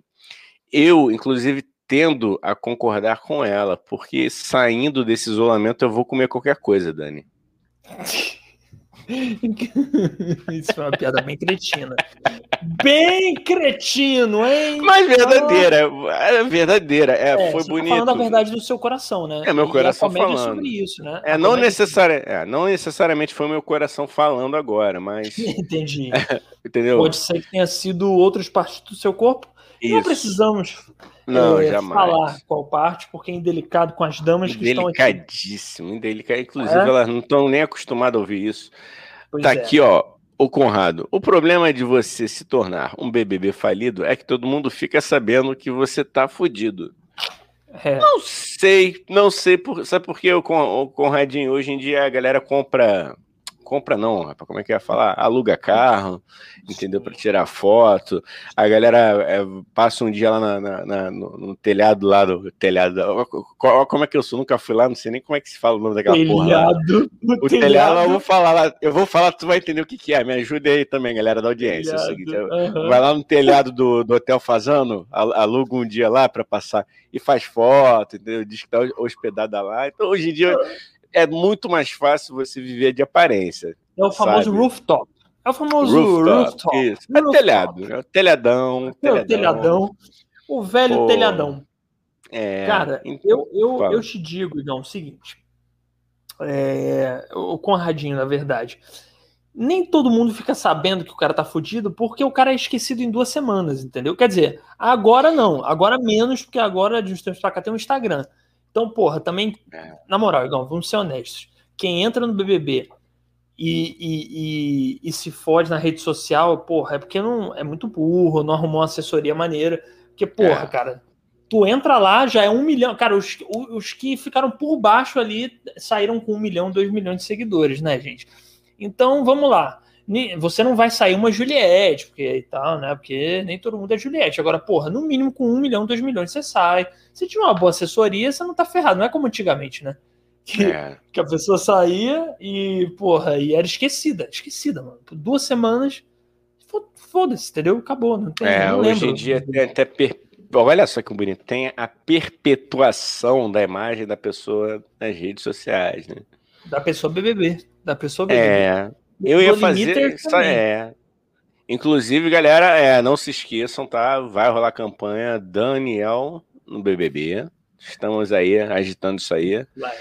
Eu, inclusive, tendo a concordar com ela, porque saindo desse isolamento eu vou comer qualquer coisa, Dani. Isso foi uma piada bem cretina. Bem cretino, hein? Mas verdadeira, é verdadeira. É, é foi bonito. Tá falando a verdade do seu coração, né? É meu coração falando. sobre isso, né? É, não, necessari é, não necessariamente foi meu coração falando agora, mas. Entendi. Entendeu? Pode ser que tenha sido outras partes do seu corpo. Isso. Não precisamos não, é, falar qual parte, porque é indelicado com as damas que estão aqui. Delicadíssimo, indelicado. Inclusive, é? elas não estão nem acostumadas a ouvir isso. Pois tá é. aqui, ó. O Conrado, o problema de você se tornar um BBB falido é que todo mundo fica sabendo que você tá fudido. É. Não sei, não sei, por, sabe por que o, o Conradinho hoje em dia a galera compra compra não, rapaz, como é que ia falar? Aluga carro, entendeu? Para tirar foto. A galera é, passa um dia lá na, na, na, no, no, telhado lá do telhado. Como é que eu sou? Nunca fui lá, não sei nem como é que se fala o nome daquela telhado, porra. Lá. O telhado, telhado, eu vou falar lá, eu vou falar, tu vai entender o que, que é. Me ajude aí também, galera da audiência. É seguinte, uhum. Vai lá no telhado do, do Hotel Fazano, aluga um dia lá para passar e faz foto, entendeu? Diz que tá hospedada lá. Então, hoje em dia é muito mais fácil você viver de aparência. É o famoso sabe? rooftop. É o famoso rooftop. rooftop. Isso. É rooftop. telhado. É o telhadão. É o telhadão. O velho Pô. telhadão. É, Cara, então, eu, eu, eu te digo, Igão, o seguinte. É, o Conradinho, na verdade. Nem todo mundo fica sabendo que o cara tá fudido porque o cara é esquecido em duas semanas, entendeu? Quer dizer, agora não, agora menos, porque agora de uns tempos pra cá tem um Instagram. Então, porra, também, é. na moral, Igão, vamos ser honestos. Quem entra no BBB e, e, e, e, se fode na rede social, porra, é porque não é muito burro, não arrumou uma assessoria maneira. Porque, porra, é. cara, tu entra lá, já é um milhão. Cara, os, os que ficaram por baixo ali saíram com um milhão, dois milhões de seguidores, né, gente? Então, vamos lá. Você não vai sair uma Juliette, porque e tal, né? Porque nem todo mundo é Juliette. Agora, porra, no mínimo com um milhão, dois milhões você sai. Se tiver uma boa assessoria, você não tá ferrado. Não é como antigamente, né? Que, é. que a pessoa saía e, porra, e era esquecida. Esquecida, mano. Por duas semanas, foda-se, entendeu? Acabou. Não tem, é, não hoje em dia tem até per olha só que bonito, tem a perpetuação da imagem da pessoa nas redes sociais, né? Da pessoa BBB, da pessoa BBB. É, eu ia fazer, é. Inclusive, galera, é, não se esqueçam, tá? Vai rolar campanha Daniel no BBB. Estamos aí agitando isso aí. Vai,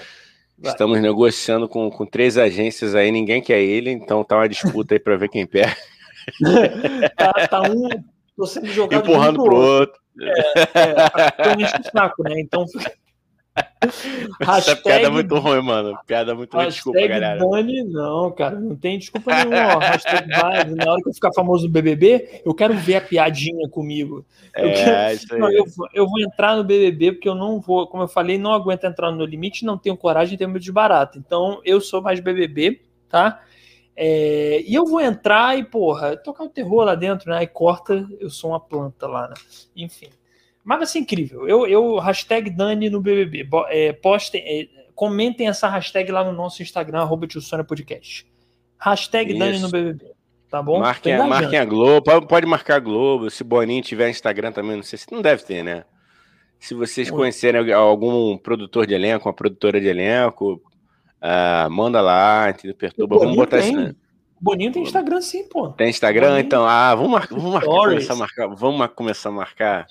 vai. Estamos negociando com, com três agências aí, ninguém quer ele, então tá uma disputa aí para ver quem pega. tá, tá um sendo jogado empurrando pro outro. outro. É, é, o saco, né? Então. Hashtag, Essa piada é muito ruim, mano. Piada muito ruim, desculpa, galera. Dani, não, cara, não tem desculpa nenhuma. hashtag na hora que eu ficar famoso no BBB, eu quero ver a piadinha comigo. Eu, é, quero, isso aí. Não, eu, eu, vou entrar no BBB porque eu não vou, como eu falei, não aguento entrar no limite, não tenho coragem, tenho medo de barato. Então, eu sou mais BBB, tá? É, e eu vou entrar e, porra, tocar o terror lá dentro, né? E corta, eu sou uma planta lá, né? Enfim. Mas vai ser incrível. Eu, eu hashtag Dani no BBB. É, postem, é, comentem essa hashtag lá no nosso Instagram, arroba Podcast. Hashtag Isso. Dani no BBB. Tá bom? Marquem, marquem a Globo. Pode, pode marcar a Globo. Se Boninho tiver Instagram também, não sei se não deve ter, né? Se vocês conhecerem algum produtor de elenco, uma produtora de elenco, Uh, manda lá, entendeu? Perturba. Vamos botar tem. Né? Boninho tem Instagram sim, pô. Tem Instagram? Boninho. Então, ah, vamos, mar... vamos marcar, começar a marcar. Vamos começar a marcar.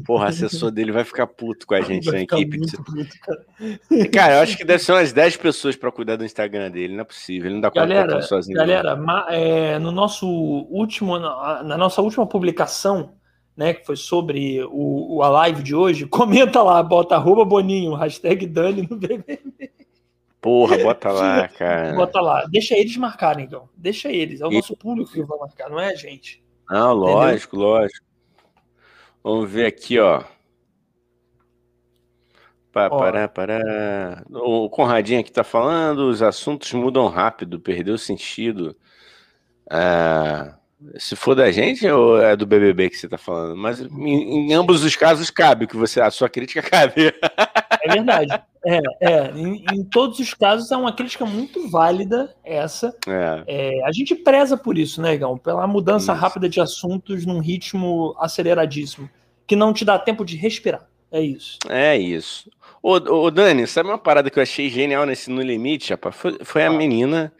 Porra, assessor dele vai ficar puto com a gente na equipe. Puto, cara. cara. eu acho que deve ser umas 10 pessoas para cuidar do Instagram dele, não é possível. Ele não dá conta galera, sozinho. Galera, é, no nosso último, na nossa última publicação, né, que foi sobre o, a live de hoje, comenta lá, bota arroba Boninho, hashtag Dani no BBB. Porra, bota lá, cara. Bota lá. Deixa eles marcarem, então. Deixa eles. É o e... nosso público que vai marcar, não é a gente. Não, lógico, Entendeu? lógico. Vamos ver aqui, ó. Pa, pará, pará. O Conradinho aqui tá falando, os assuntos mudam rápido, perdeu o sentido. Ah, se for da gente ou é do BBB que você tá falando? Mas em, em ambos os casos cabe que você a sua crítica cabe. É verdade. É, é em, em, todos os casos é uma crítica muito válida essa. É. É, a gente preza por isso, né, Igão? Pela mudança isso. rápida de assuntos num ritmo aceleradíssimo, que não te dá tempo de respirar. É isso. É isso. Ô, ô Dani, sabe uma parada que eu achei genial nesse No Limite, rapaz? Foi, foi a menina,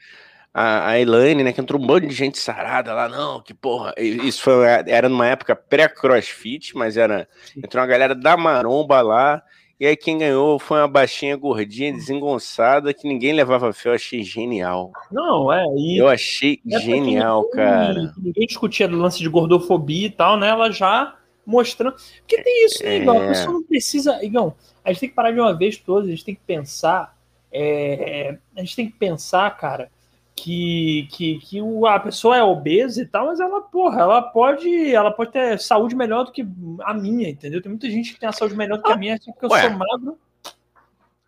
a, a Elaine, né, que entrou um monte de gente sarada lá, não, que porra. Isso foi, era numa época pré-crossfit, mas era. Entrou uma galera da maromba lá e aí quem ganhou foi uma baixinha gordinha, desengonçada, que ninguém levava fé. Eu achei genial. Não, é. eu achei é genial, ninguém, cara. Ninguém discutia do lance de gordofobia e tal, né? Ela já mostrando. Porque tem isso, né, Igão? A é. pessoa não precisa. Igão, a gente tem que parar de uma vez todas, a gente tem que pensar. É... a gente tem que pensar, cara, que, que, que a pessoa é obesa e tal, mas ela, porra, ela pode, ela pode ter saúde melhor do que a minha, entendeu? Tem muita gente que tem a saúde melhor do que a minha, acha que eu Ué. sou magro,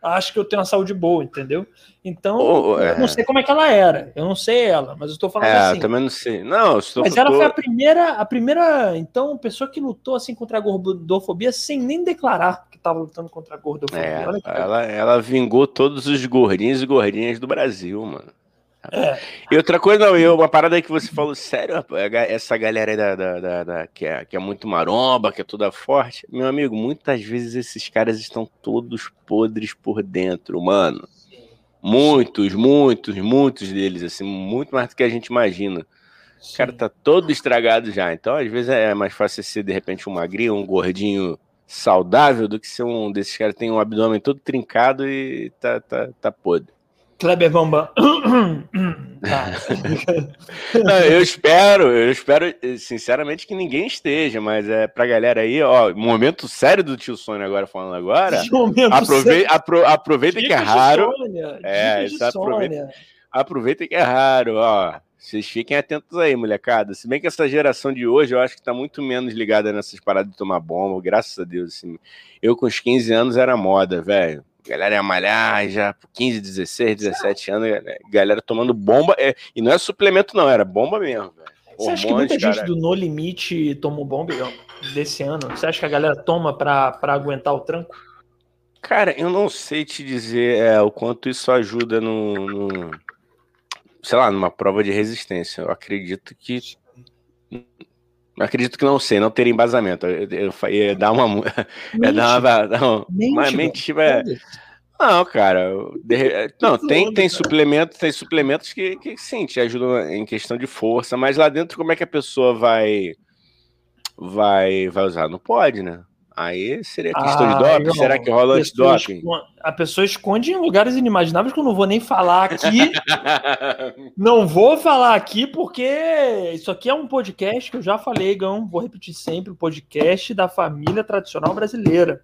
acho que eu tenho uma saúde boa, entendeu? Então, oh, é. eu não sei como é que ela era, eu não sei ela, mas eu tô falando é, assim. Eu também não sei. Não, estou, mas ela tô... foi a primeira, a primeira, então, pessoa que lutou assim contra a gordofobia sem nem declarar que estava lutando contra a gordofobia. É, ela, ela vingou todos os gordinhos e gordinhas do Brasil, mano. É. E outra coisa, não, eu, uma parada que você falou, sério, essa galera aí da, da, da, da, que, é, que é muito maromba, que é toda forte, meu amigo, muitas vezes esses caras estão todos podres por dentro, mano. Muitos, muitos, muitos deles, assim, muito mais do que a gente imagina. O cara tá todo estragado já. Então, às vezes, é mais fácil ser, de repente, um magrinho, um gordinho saudável do que ser um desses caras que tem um abdômen todo trincado e tá, tá, tá podre. Kleber Bambam. tá. Não, eu espero, eu espero sinceramente que ninguém esteja, mas é pra galera aí, ó, momento sério do tio Sônia agora falando agora. Aproveita, apro, aproveita que é raro. Sônia, é, aproveita, aproveita que é raro, ó. Vocês fiquem atentos aí, molecada. Se bem que essa geração de hoje, eu acho que tá muito menos ligada nessas paradas de tomar bomba, graças a Deus. Assim. Eu, com os 15 anos, era moda, velho. Galera ia malhar já por 15, 16, 17 anos, galera tomando bomba. É, e não é suplemento, não, era bomba mesmo, velho. Você acha que muita gente do No Limite tomou bomba desse ano? Você acha que a galera toma pra, pra aguentar o tranco? Cara, eu não sei te dizer é, o quanto isso ajuda no, no, sei lá, numa prova de resistência. Eu acredito que. Acredito que não sei, não ter embasamento. Eu, ia dar uma. Ia dar uma, não, uma mentira. Não, cara. De, não, tem, tem suplementos, tem suplementos que, que sim, te ajudam em questão de força, mas lá dentro, como é que a pessoa vai vai, vai usar? Não pode, né? Aí seria questão ah, de doping? Não. Será que rola antidoping? A pessoa esconde em lugares inimagináveis que eu não vou nem falar aqui. não vou falar aqui porque isso aqui é um podcast que eu já falei, Gão, vou repetir sempre, o podcast da família tradicional brasileira.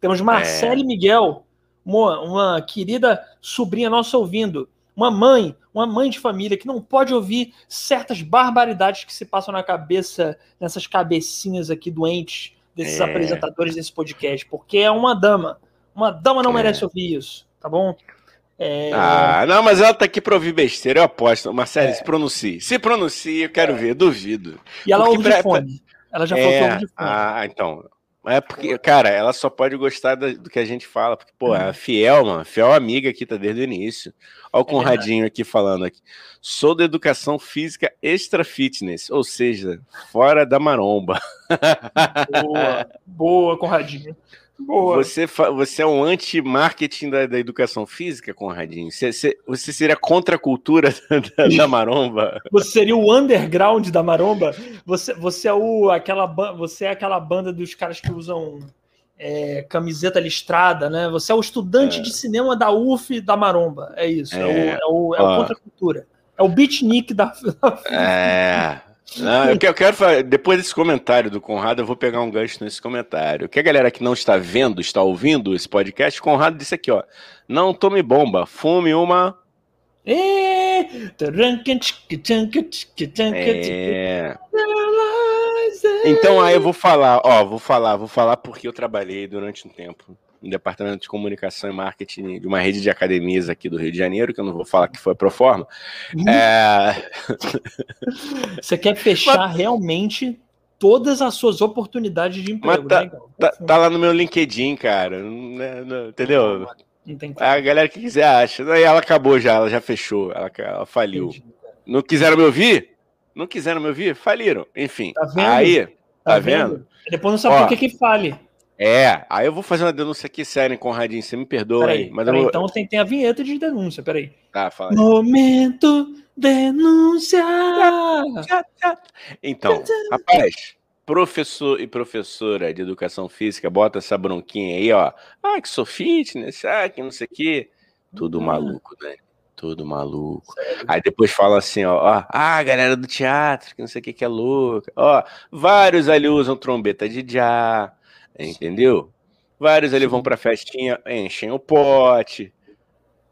Temos Marcele é. Miguel, uma, uma querida sobrinha nossa ouvindo, uma mãe, uma mãe de família que não pode ouvir certas barbaridades que se passam na cabeça, nessas cabecinhas aqui doentes desses é. apresentadores desse podcast, porque é uma dama. Uma dama não é. merece ouvir isso, tá bom? É... Ah, não, mas ela tá aqui pra ouvir besteira, eu aposto. Marcelo, é. se pronuncie. Se pronuncie, eu quero é. ver, duvido. E ela ouve de fone. Ela já falou é... de fone. Ah, então. É porque, cara, ela só pode gostar do que a gente fala, porque, pô, é fiel, mano, fiel amiga aqui, tá desde o início. Olha o é Conradinho aqui falando aqui. Sou da educação física extra fitness, ou seja, fora da maromba. Boa, boa, Conradinho. Boa. Você, você é um anti-marketing da, da, educação física, Conradinho? Você, você, você seria contra a cultura da, da, maromba? Você seria o underground da maromba? Você, você, é o, aquela, você é aquela banda dos caras que usam é, camiseta listrada, né? Você é o estudante é. de cinema da UF da maromba. É isso. É, é o, é o, é o contra a cultura. É o beatnik da. É. Não, eu quero falar, depois desse comentário do Conrado, eu vou pegar um gancho nesse comentário. Que a galera que não está vendo, está ouvindo esse podcast, Conrado disse aqui, ó. Não tome bomba, fume uma. É. Então aí eu vou falar, ó, vou falar, vou falar porque eu trabalhei durante um tempo no departamento de comunicação e marketing de uma rede de academias aqui do Rio de Janeiro, que eu não vou falar que foi pro forma. Uhum. É... Você quer fechar Mas... realmente todas as suas oportunidades de emprego, tá, né, tá, tá, lá no meu LinkedIn, cara. Não, não, entendeu? Não, não tem como. A galera que quiser acha. E ela acabou já, ela já fechou, ela, ela faliu. Entendi. Não quiseram me ouvir? Não quiseram me ouvir? Faliram. Enfim. Tá vendo? Aí, tá, tá vendo? vendo? Depois não sabe Ó, por que que fale. É, aí eu vou fazer uma denúncia aqui séria, Conradinho, você me perdoa peraí, aí. Mas peraí, vou... então tem, tem a vinheta de denúncia, peraí. Tá, fala aí. Momento denúncia! Então, rapaz, professor e professora de educação física, bota essa bronquinha aí, ó. Ah, que sou fitness, ah, que não sei o quê. Tudo ah. maluco, Dani. Tudo maluco. Sério? Aí depois fala assim, ó, ó, ah, galera do teatro, que não sei o que que é louca. Ó, vários ali usam trombeta de já, Entendeu? Vários ali vão pra festinha, enchem o pote.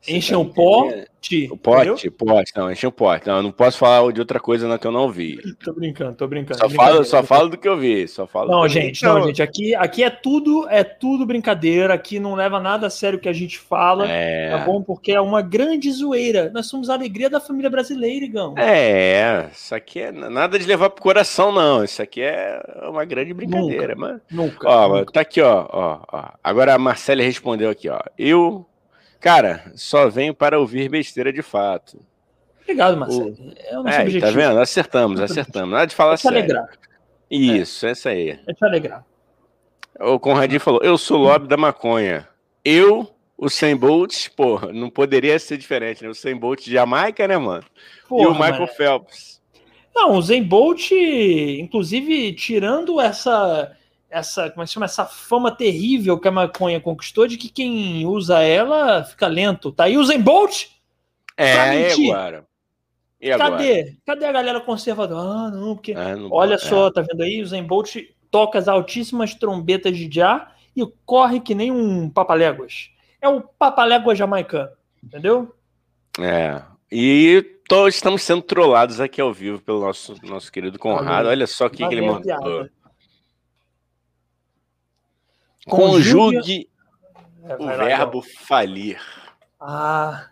Enchem tá o pote? O pote, pote, não, enchem o pote. Não, eu não posso falar de outra coisa não, que eu não vi. tô brincando, tô brincando. Só, falo, só falo do que eu vi. Só falo não, gente, não, gente, aqui, aqui é tudo, é tudo brincadeira, aqui não leva nada a sério o que a gente fala, é... tá bom? Porque é uma grande zoeira. Nós somos a alegria da família brasileira, Igão. É, isso aqui é nada de levar pro coração, não. Isso aqui é uma grande brincadeira, nunca, mano. Nunca. Ó, nunca. tá aqui, ó, ó, ó. Agora a Marcela respondeu aqui, ó. Eu Cara, só venho para ouvir besteira de fato. Obrigado, Marcelo. O... É o nosso é, tá objetivo. Tá vendo? Acertamos, acertamos. Nada de falar é sério. alegrar. Isso, é. essa aí. É te alegrar. O Conradinho falou: Eu sou lobby da maconha. Eu, o Sam Bolt, porra, não poderia ser diferente, né? O Sam Bolt de Jamaica, né, mano? Porra, e o Michael Phelps. Não, o Zen Bolt, inclusive, tirando essa essa, como é que chama, essa fama terrível que a maconha conquistou de que quem usa ela fica lento. Tá aí o Zen Bolt? É, e agora? E agora? Cadê? Cadê a galera conservadora? Ah, não, porque. Ah, não olha é. só, tá vendo aí? O Zen Bolt toca as altíssimas trombetas de já e corre que nem um papaléguas. É o papaléguas jamaicano, entendeu? É. E todos estamos sendo trollados aqui ao vivo pelo nosso, nosso querido Conrado. Olha só o que, que ele mandou. Piada. Conjugue é, o verbo lá, falir. Ah.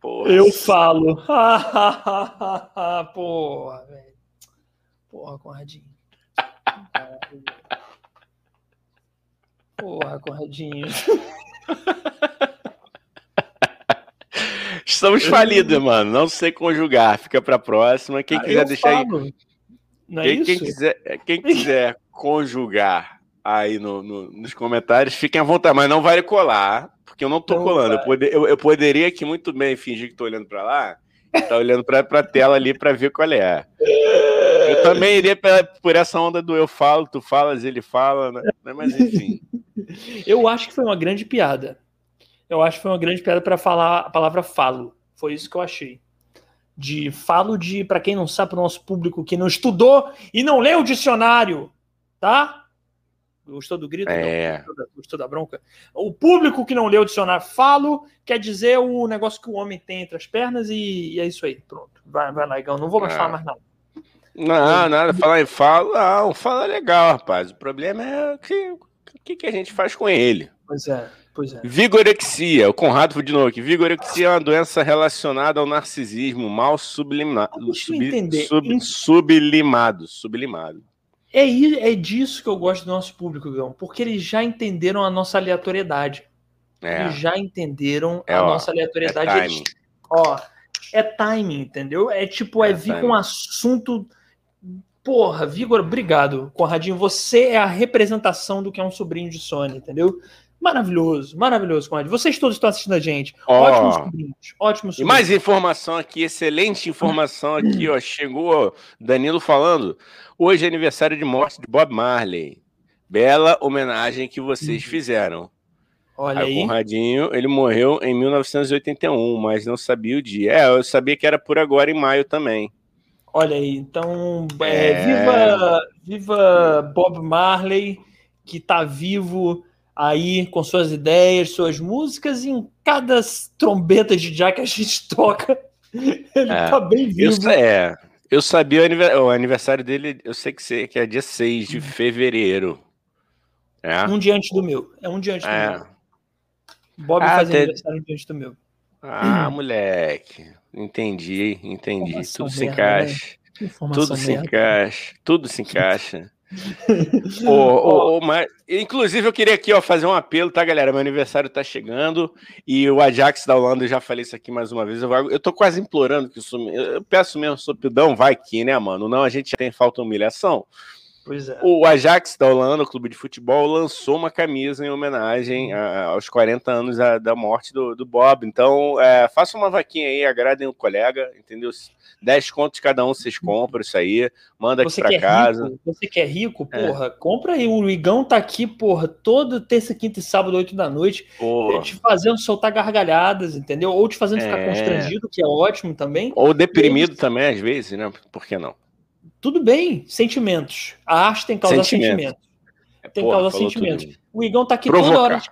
Porra. Eu falo. Porra, velho. Porra, Conradinho. Porra, Conradinho. Estamos falidos, mano. Não sei conjugar. Fica pra próxima. Quem ah, quiser deixar falo. aí. Não é quem, quiser, quem quiser conjugar aí no, no, nos comentários, fiquem à vontade, mas não vale colar, porque eu não tô não colando. Eu, poder, eu, eu, poderia aqui muito bem fingir que tô olhando para lá, tá olhando para a tela ali para ver qual é. Eu também iria por essa onda do eu falo, tu falas, ele fala, né? mas enfim. Eu acho que foi uma grande piada. Eu acho que foi uma grande piada para falar a palavra falo. Foi isso que eu achei. De falo de, para quem não sabe, para o nosso público que não estudou e não leu o dicionário, tá? Gostou do grito? É. Gostou, da, gostou, da, bronca? O público que não leu o dicionário falo quer dizer o negócio que o homem tem entre as pernas e, e é isso aí. Pronto. Vai, vai lá, Igão. Não vou mais falar mais nada. Não, nada. Falar em falo, não. Fala legal, rapaz. O problema é o que, que, que a gente faz com ele. Pois é. Pois é. Vigorexia, o Conrado de novo aqui. Vigorexia é uma doença relacionada ao narcisismo mal sublimado. Sub, sub, sublimado. Sublimado. É, é disso que eu gosto do nosso público, Gão, porque eles já entenderam a nossa aleatoriedade. É. Eles já entenderam é, a ó, nossa aleatoriedade. É eles, ó, é timing, entendeu? É tipo, é, é vir com um assunto. Porra, Vigor, obrigado, Conradinho. Você é a representação do que é um sobrinho de Sony, entendeu? Maravilhoso, maravilhoso, Conrad. Vocês todos estão assistindo a gente. Oh. Ótimos sobrinhos, ótimos sobrinhos. E mais informação aqui, excelente informação aqui, ó. Chegou Danilo falando. Hoje é aniversário de morte de Bob Marley. Bela homenagem que vocês uhum. fizeram. Olha aí. Conradinho, ele morreu em 1981, mas não sabia o dia. É, eu sabia que era por agora, em maio também. Olha aí, então, é, é... Viva, viva Bob Marley, que tá vivo aí com suas ideias, suas músicas, e em cada trombeta de já que a gente toca, ele é, tá bem vivo. Eu, é, eu sabia o aniversário dele, eu sei que, sei, que é dia 6 de fevereiro. É. Um dia antes do meu. É um dia antes é. do meu. Bob ah, faz até... aniversário um dia antes do meu. Ah, moleque. Entendi, entendi. Informação Tudo merda, se encaixa. Né? Tudo merda. se encaixa. Tudo se encaixa oh, oh, mas, inclusive, eu queria aqui ó, fazer um apelo, tá, galera? Meu aniversário tá chegando e o Ajax da Holanda, eu já falei isso aqui mais uma vez. Eu, eu tô quase implorando que isso. Eu peço mesmo, sopidão, vai que, né, mano? Não, a gente já tem falta humilhação. É. O Ajax da Holanda, o clube de futebol, lançou uma camisa em homenagem a, aos 40 anos da, da morte do, do, Bob. Então, é, faça uma vaquinha aí, agradem o colega, entendeu? 10 contos cada um vocês compram isso aí, manda aqui para casa. Rico, você que é rico, porra, é. compra aí. O Igão tá aqui, porra, todo terça, quinta e sábado, 8 da noite, porra. te fazendo soltar gargalhadas, entendeu? Ou te fazendo ficar é. constrangido, que é ótimo também. Ou deprimido também, às vezes, né? Por que não? Tudo bem, sentimentos. A arte tem que causar sentimentos. Tem que causar sentimentos. O Igão tá aqui Provocar. toda hora te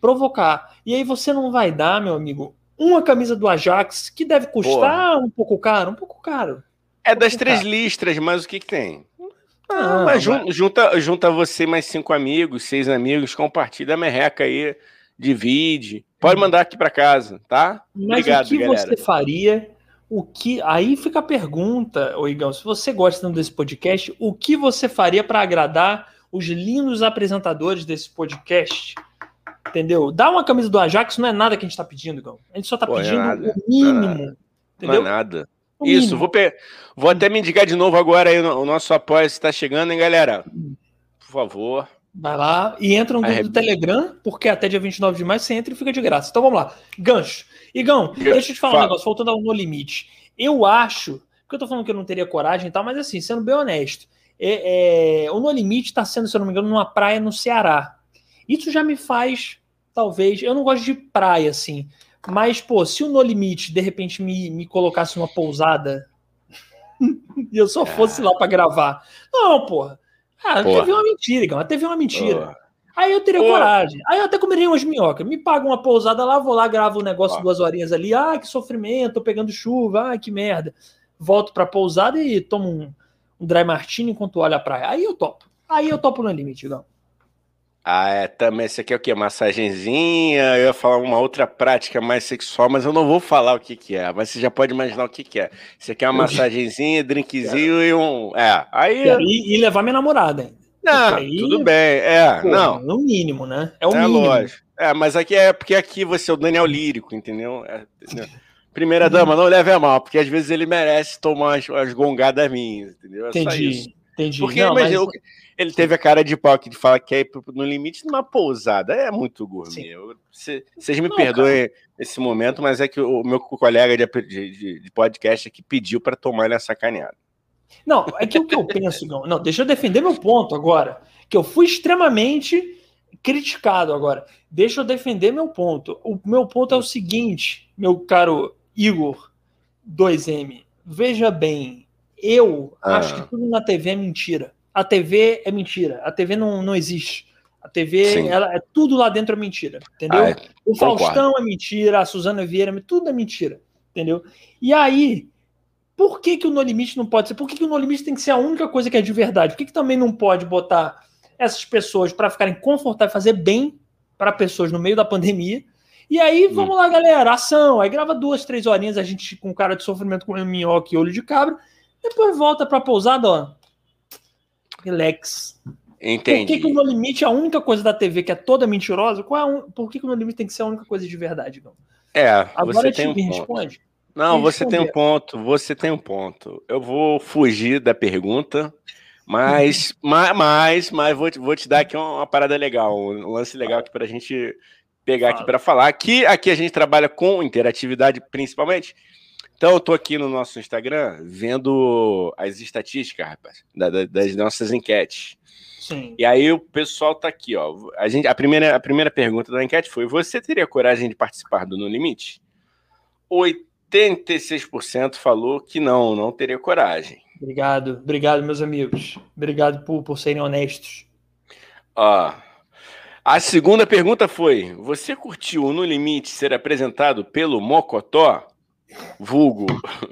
provocar. E aí você não vai dar, meu amigo, uma camisa do Ajax que deve custar Porra. um pouco caro, um pouco caro. É das três caro. listras, mas o que, que tem? Ah, mas jun, junta, junta você mais cinco amigos, seis amigos, compartilha a merreca aí, divide. Pode uhum. mandar aqui para casa, tá? Mas Obrigado, o que galera. você faria o que aí fica a pergunta, Igão, se você gosta desse podcast, o que você faria para agradar os lindos apresentadores desse podcast? Entendeu? Dá uma camisa do Ajax não é nada que a gente está pedindo, Igão. A gente só está é pedindo é o mínimo. Não é nada. Isso, vou, pe... vou até me indicar de novo agora aí, o nosso apoio está chegando, hein, galera? Por favor. Vai lá e entra no grupo do Telegram, porque até dia 29 de maio você entra e fica de graça. Então vamos lá. Gancho. Igão, deixa eu te falar Fala. um negócio, voltando ao No Limite. Eu acho Porque eu tô falando que eu não teria coragem e tal, mas assim, sendo bem honesto, é, é, o No Limite está sendo, se eu não me engano, numa praia no Ceará. Isso já me faz, talvez. Eu não gosto de praia, assim. Mas, pô, se o No Limite de repente me, me colocasse numa pousada e eu só fosse lá para gravar. Não, porra. Ah, porra. teve uma mentira, Igão. Teve uma mentira. Porra. Aí eu teria coragem. Aí eu até comeria umas minhocas. Me paga uma pousada lá, vou lá, gravo um negócio duas horinhas ali. Ah, que sofrimento, tô pegando chuva. Ah, que merda. Volto pra pousada e tomo um, um dry martini enquanto olha a praia. Aí eu topo. Aí eu topo no limite, Igão. Ah, é, também. Esse aqui é o quê? Massagenzinha. Eu ia falar uma outra prática mais sexual, mas eu não vou falar o que, que é. Mas você já pode imaginar o que, que é. Isso aqui é uma massagenzinha, drinkzinho e um. É. Aí. E, e levar minha namorada ainda. Não, aí, tudo bem. É, pô, não. É o mínimo, né? É o é mínimo. Lógico. É, mas aqui é porque aqui você é o Daniel Lírico, entendeu? É, Primeira dama, não leve a mal, porque às vezes ele merece tomar as, as gongadas minhas, entendeu? É entendi, entendi. Porque não, mas... ele teve a cara de pau de falar que é no limite numa pousada. É muito gourmet. Vocês me não, perdoem cara. esse momento, mas é que o meu colega de, de, de podcast aqui pediu para tomar ele a sacaneada. Não, é que o que eu penso, não, não, deixa eu defender meu ponto agora, que eu fui extremamente criticado agora. Deixa eu defender meu ponto. O meu ponto é o seguinte, meu caro Igor 2M. Veja bem, eu ah. acho que tudo na TV é mentira. A TV é mentira. A TV não, não existe. A TV, ela, é tudo lá dentro é mentira, entendeu? Ah, é. O Faustão é mentira, a Suzana Vieira, tudo é mentira, entendeu? E aí, por que, que o No Limite não pode ser? Por que, que o No Limite tem que ser a única coisa que é de verdade? Por que, que também não pode botar essas pessoas para ficarem confortáveis, fazer bem para pessoas no meio da pandemia? E aí, vamos hum. lá, galera, ação. Aí grava duas, três horinhas, a gente com cara de sofrimento com minhoca e olho de cabra. Depois volta pra pousada, ó. Relax. Entendi. Por que, que o No Limite é a única coisa da TV que é toda mentirosa? Qual é um... Por que, que o No Limite tem que ser a única coisa de verdade, então? É, Agora você tem um ponto. Não, você tem um ponto, você tem um ponto. Eu vou fugir da pergunta, mas, mas, mas, mas vou, te, vou te dar aqui uma, uma parada legal, um lance legal aqui para a gente pegar aqui para falar. Aqui, aqui a gente trabalha com interatividade principalmente. Então, eu tô aqui no nosso Instagram vendo as estatísticas, rapaz, da, da, das nossas enquetes. Sim. E aí o pessoal tá aqui, ó. A, gente, a, primeira, a primeira pergunta da enquete foi: você teria coragem de participar do No Limite? 86% falou que não, não teria coragem. Obrigado, obrigado, meus amigos. Obrigado por, por serem honestos. Ó, a segunda pergunta foi: você curtiu No Limite ser apresentado pelo Mocotó? Vulgo.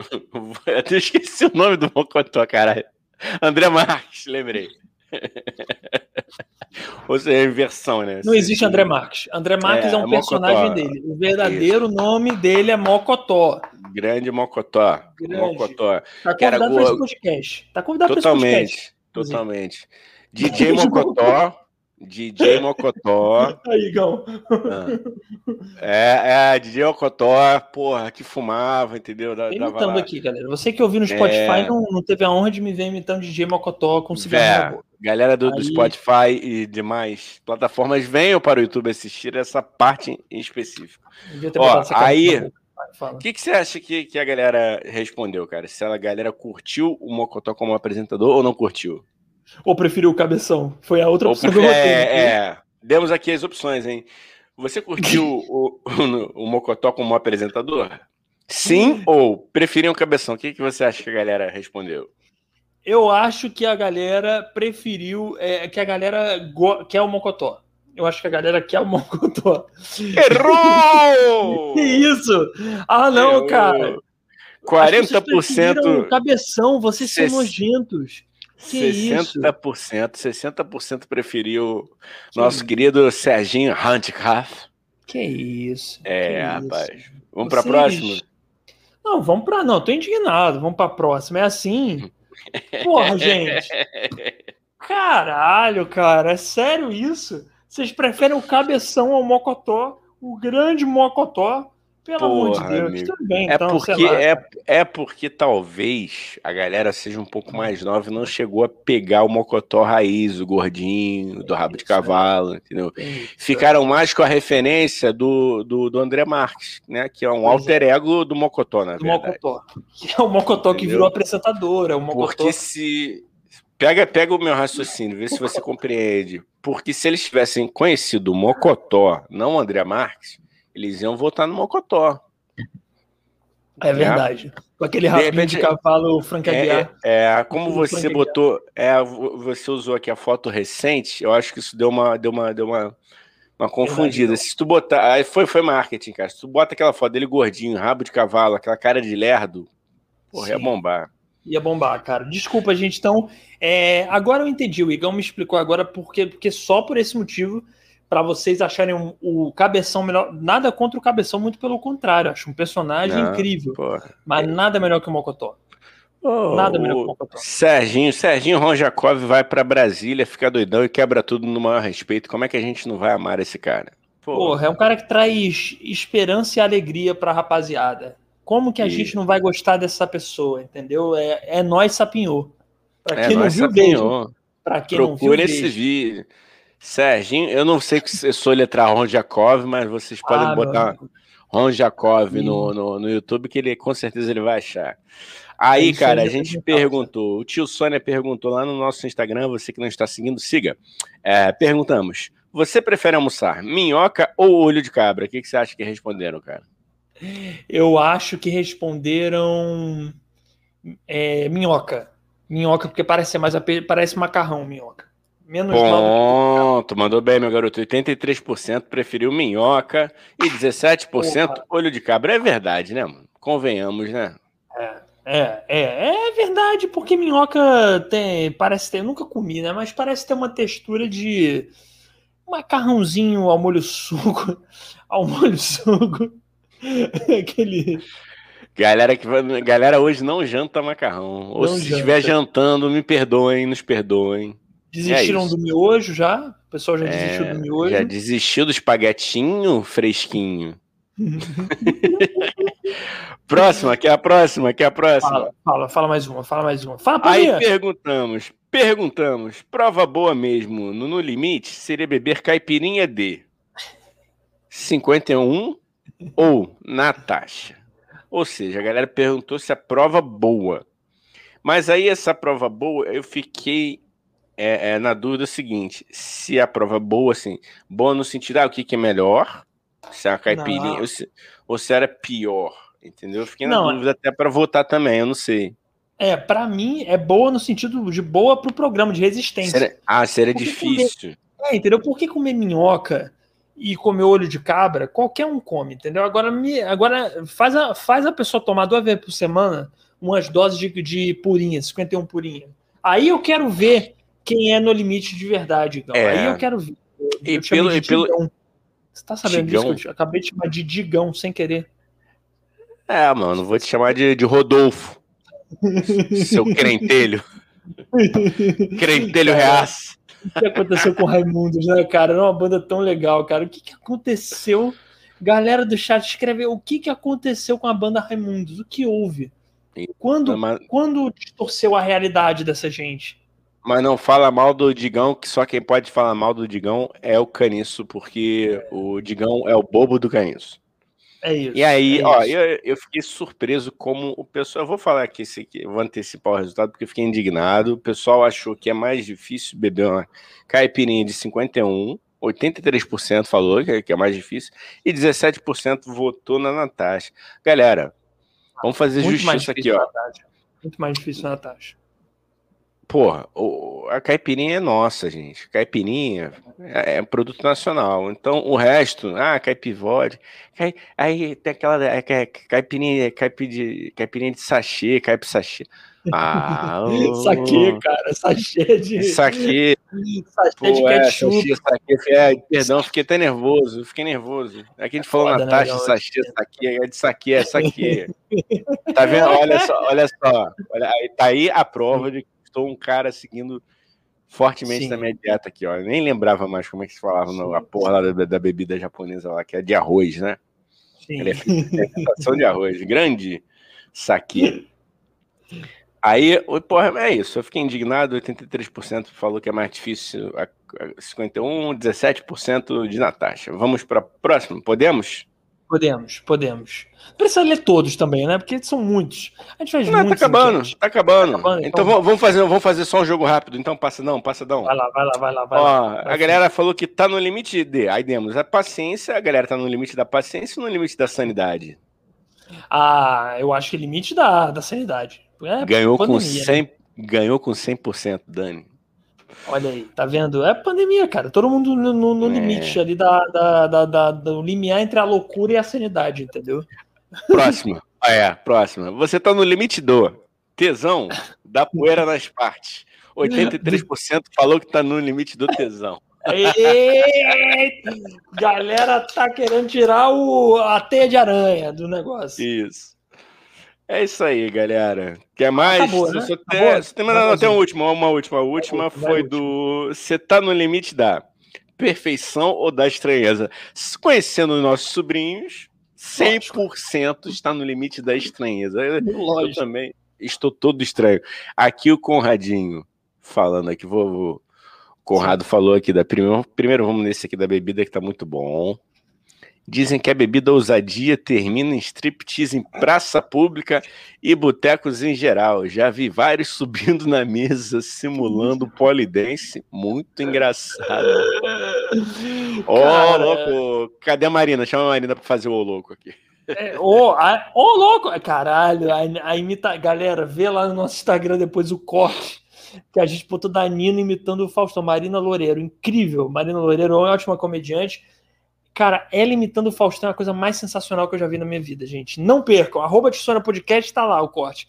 Eu até esqueci o nome do Mocotó, caralho. André Marques, lembrei. Ou seja, é inversão, né? Não existe André Marques. André Marques é, é um personagem dele. O verdadeiro Isso. nome dele é Mocotó. Grande Mocotó. Grande. Mocotó. Tá convidado para esse podcast. Tá convidado para esse podcast. Totalmente. DJ Mocotó. DJ Mocotó. Aí, Gão. Ah. É, é, DJ Mocotó, porra, que fumava, entendeu? Da, imitando aqui, galera. Você que ouviu no Spotify é... não, não teve a honra de me ver imitando DJ Mocotó com cigarro. É, galera do, Aí... do, Spotify e demais plataformas, venham para o YouTube assistir essa parte em específico. Ó, aí, o que, que você acha que, que a galera respondeu, cara? Se a galera curtiu o Mocotó como apresentador ou não curtiu? Ou preferiu o cabeção? Foi a outra opção do roteiro. É, é, demos aqui as opções, hein? Você curtiu o, o, o, Mocotó como apresentador? Sim ou preferiam o cabeção? O que, que você acha que a galera respondeu? Eu acho que a galera preferiu, é, que a galera go, quer o Mocotó. Eu acho que a galera quer o Mocotó. Errou! que isso? Ah, não, Errou. cara. 40%. O cabeção, vocês são nojentos. Que 60%, 60% preferiu que nosso isso? querido Serginho Handcraft. Que isso. É, que rapaz. Isso? Vamos para a próxima? Não, vamos para não, tô indignado. Vamos para a próxima. É assim. Porra, gente. Caralho, cara, é sério isso? Vocês preferem o cabeção ao mocotó, o grande mocotó? Pelo Porra, amor de Deus, amigo. tudo bem. É, então, porque, é, é porque talvez a galera seja um pouco mais nova e não chegou a pegar o mocotó raiz, o gordinho, do rabo de cavalo, entendeu? Ficaram mais com a referência do, do, do André Marques, né? Que é um alter ego do mocotó, na verdade. Mocotó. Que é o mocotó entendeu? que virou apresentador, é o mocotó. Porque se... Pega, pega o meu raciocínio, vê se você compreende. Porque se eles tivessem conhecido o Mocotó, não o André Marques, eles iam votar no Mocotó. É verdade. Com aquele rabinho de, repente, de cavalo Frank É, é, é como você botou, é, você usou aqui a foto recente, eu acho que isso deu uma, deu uma, deu uma, uma confundida. Verdade, Se tu botar, aí foi, foi marketing, cara. Se tu bota aquela foto dele gordinho, rabo de cavalo, aquela cara de lerdo, porra, Sim. ia bombar. Ia bombar, cara. Desculpa, gente. Então, é, agora eu entendi. O Igão me explicou agora porque, porque só por esse motivo para vocês acharem o Cabeção melhor. Nada contra o Cabeção, muito pelo contrário. Acho um personagem Não, incrível. Porra. Mas nada melhor que o Mocotó. Oh, nada melhor que o Mocotó. Serginho, Serginho Ronjakov vai para Brasília, fica doidão e quebra tudo no maior respeito. Como é que a gente não vai amar esse cara? Porra, Porra é um cara que traz esperança e alegria pra rapaziada. Como que a e... gente não vai gostar dessa pessoa, entendeu? É, é nós sapinhou. Pra é quem é não viu, veja. Pra quem Procure não viu, esse vídeo. Serginho, eu não sei se sou letrar Ron Jacob, mas vocês podem ah, botar Ron Jacob no, no, no, YouTube, que ele com certeza ele vai achar. Aí, é cara, a gente perguntou, o tio Sônia perguntou lá no nosso Instagram, você que não está seguindo, siga. É, perguntamos: você prefere almoçar minhoca ou olho de cabra? O que, que você acha que responderam, cara? Eu acho que responderam é, minhoca. Minhoca, porque parece mais parece macarrão, minhoca. Menos tu mandou bem, meu garoto. 83% preferiu minhoca e 17% Porra. olho de cabra. É verdade, né, mano? Convenhamos, né? É, é, é, é verdade, porque minhoca tem. Parece ter. Eu nunca comi, né? Mas parece ter uma textura de macarrãozinho ao molho suco. Ao molho suco. Aquele. Galera, que, galera hoje não janta macarrão. Ou se estiver jantando, me perdoem, nos perdoem. Desistiram é do miojo já? O pessoal já é, desistiu do miojo? Já desistiu do espaguetinho fresquinho. próxima, que é a próxima, que é a próxima. Fala, fala, fala mais uma, fala mais uma. Fala Aí mim. perguntamos, perguntamos, prova boa mesmo, no, no limite, seria beber caipirinha de 51 ou Natasha? Ou seja, a galera perguntou se a prova boa. Mas aí essa prova boa, eu fiquei é, é, na dúvida é seguinte: se a prova é boa, assim, boa no sentido, ah, o que, que é melhor? Se é a caipirinha, ou se, ou se, era pior, entendeu? Eu fiquei na não, dúvida até para votar também, eu não sei. É, para mim é boa no sentido de boa pro programa de resistência. Ah, seria difícil. Comer, é, entendeu? Por que comer minhoca e comer olho de cabra, qualquer um come, entendeu? Agora, me, agora faz, a, faz a pessoa tomar duas vezes por semana umas doses de, de purinha, 51 purinha. Aí eu quero ver quem é no limite de verdade. Então. É. Aí eu quero ver. Eu, e, pelo, e pelo. Você tá sabendo Digão. disso? Eu acabei de chamar de Digão sem querer. É, mano, vou te chamar de, de Rodolfo. Seu crentelho. crentelho reaço. O que aconteceu com o Raimundos, né, cara? Era uma banda tão legal, cara. O que, que aconteceu? Galera do chat escreveu o que, que aconteceu com a banda Raimundos? O que houve? Quando, Mas... quando distorceu a realidade dessa gente? Mas não fala mal do Digão, que só quem pode falar mal do Digão é o Caniço, porque o Digão é o bobo do Caniço. É isso. E aí, é ó, eu, eu fiquei surpreso como o pessoal. Eu vou falar aqui, esse aqui, vou antecipar o resultado, porque eu fiquei indignado. O pessoal achou que é mais difícil beber uma caipirinha de 51, 83% falou que é mais difícil, e 17% votou na Natasha. Galera, vamos fazer Muito justiça aqui, ó. Muito mais difícil na Natasha. Porra, a caipirinha é nossa, gente. Caipirinha é, é produto nacional. Então, o resto, ah, caipivode. Cai, aí tem aquela é, é, caipirinha, caipi de, caipirinha de sachê, caipi sachê. Ah, oh, saque, cara, sachê de. Saque. Sachê Pô, de ketchup. É, sachê, é, perdão, fiquei até nervoso, fiquei nervoso. Aqui a gente falou Foda, Natasha, né, sachê, saque, é de saque, é saque. tá vendo? Olha só, olha só. Olha, tá aí a prova de que estou um cara seguindo fortemente Sim. na minha dieta aqui, ó. Eu nem lembrava mais como é que se falava Sim. a porra da, da, bebida japonesa lá, que é de arroz, né? Sim. É fermentação de arroz. Grande saque. Aí, porra, é isso. Eu fiquei indignado. 83% falou que é mais difícil. 51%, 17% de Natasha. Vamos para próximo. Podemos? Podemos, podemos. Precisa ler todos também, né? Porque são muitos. A gente faz não, tá acabando, tá acabando, tá acabando. Então, então vamos fazer, vamos fazer só um jogo rápido. Então passa não, passa não. Vai lá, vai lá, vai lá. Vai Ó, lá. a galera falou que tá no limite de. Aí demos a paciência, a galera tá no limite da paciência e no limite da sanidade. Ah, eu acho que limite da, da sanidade. É ganhou, pandemia, com 100, né? ganhou com 100%, Dani. Olha aí, tá vendo? É pandemia, cara. Todo mundo no, no, no é. limite ali da, da, da, da, do limiar entre a loucura e a sanidade, entendeu? Próxima. Ah, é, próxima. Você tá no limite do tesão da poeira nas partes. 83% falou que tá no limite do tesão. Eita! Galera tá querendo tirar o, a teia de aranha do negócio. Isso. É isso aí, galera. Quer mais? Acabou, né? Só tem, Acabou. tem, não, não, tem uma última, uma última. A última foi do. Você tá no limite da perfeição ou da estranheza? Conhecendo os nossos sobrinhos, 100% está no limite da estranheza. Lógico. Eu também estou todo estranho. Aqui o Conradinho falando aqui, vou, vou. O Conrado falou aqui da primeira. Primeiro vamos nesse aqui da bebida que tá muito bom. Dizem que a bebida ousadia termina em striptease em praça pública e botecos em geral. Já vi vários subindo na mesa simulando polidense. Muito engraçado. Ô, oh, louco! Cadê a Marina? Chama a Marina pra fazer o louco aqui. É, ô, é, oh, oh, louco! Caralho, a, a imita... Galera, vê lá no nosso Instagram depois o corte que a gente botou da Nina imitando o Faustão. Marina Loureiro, incrível. Marina Loureiro, ótima comediante Cara, ela imitando o Faustão é a coisa mais sensacional que eu já vi na minha vida, gente. Não percam. Arroba Tissona Podcast tá lá o corte.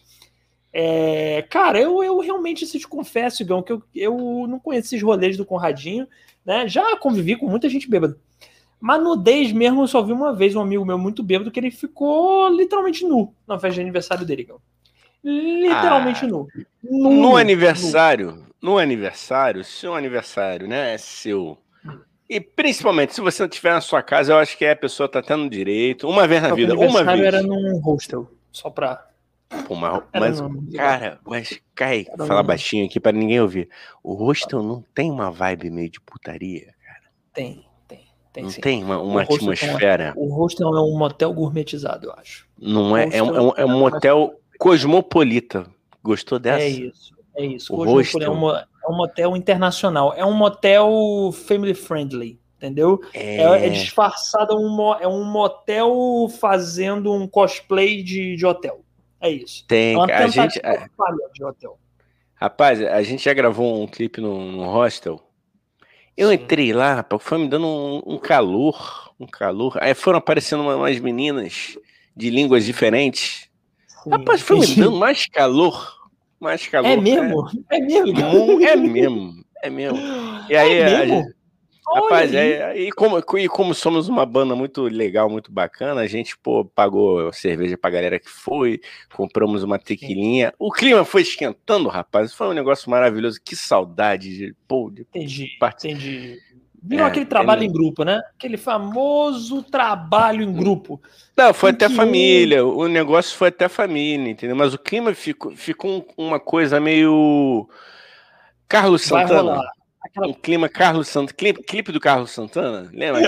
É, cara, eu, eu realmente se te confesso, Igão, que eu, eu não conheço esses rolês do Conradinho, né? Já convivi com muita gente bêbada. Mas nudez mesmo, eu só vi uma vez um amigo meu muito bêbado que ele ficou literalmente nu na festa de aniversário dele, Igão. Literalmente ah, nu. nu. No aniversário, nu. no aniversário, se o aniversário, né, é seu e principalmente, se você não estiver na sua casa, eu acho que a pessoa tá tendo direito. Uma vez na vida, uma vez. era num hostel, só pra. Pô, mas, mas cara, mas cai, fala baixinho aqui para ninguém ouvir. O hostel não tem uma vibe meio de putaria, cara? Tem, tem, tem. Não sim. tem uma, uma atmosfera. Uma, o hostel é um motel gourmetizado, eu acho. Não é, é um, é um, é um motel cosmopolita. Gostou dessa? É isso, é isso. O hostel é uma é um motel internacional. É um motel family friendly, entendeu? É, é, é disfarçado, um, é um motel fazendo um cosplay de, de hotel. É isso. Tem, é a gente. É de hotel. Rapaz, a gente já gravou um clipe no, no hostel. Eu Sim. entrei lá, rapaz, foi me dando um, um, calor, um calor. Aí foram aparecendo umas meninas de línguas diferentes. Sim. Rapaz, foi me dando mais calor mais calor. É mesmo? É, é mesmo? É mesmo. É mesmo. E aí, é mesmo? Rapaz, é, e, como, e como somos uma banda muito legal, muito bacana, a gente pô, pagou cerveja pra galera que foi, compramos uma tequilinha. O clima foi esquentando, rapaz. Foi um negócio maravilhoso. Que saudade de. Pô, de entendi, entendi. Virou é, aquele trabalho é... em grupo, né? Aquele famoso trabalho em grupo. Não, foi até que... família. O negócio foi até família, entendeu? Mas o clima ficou, ficou uma coisa meio. Carlos Santana. Aquela... Um clima Carlos Santana. Clipe, clipe do Carlos Santana. Lembra?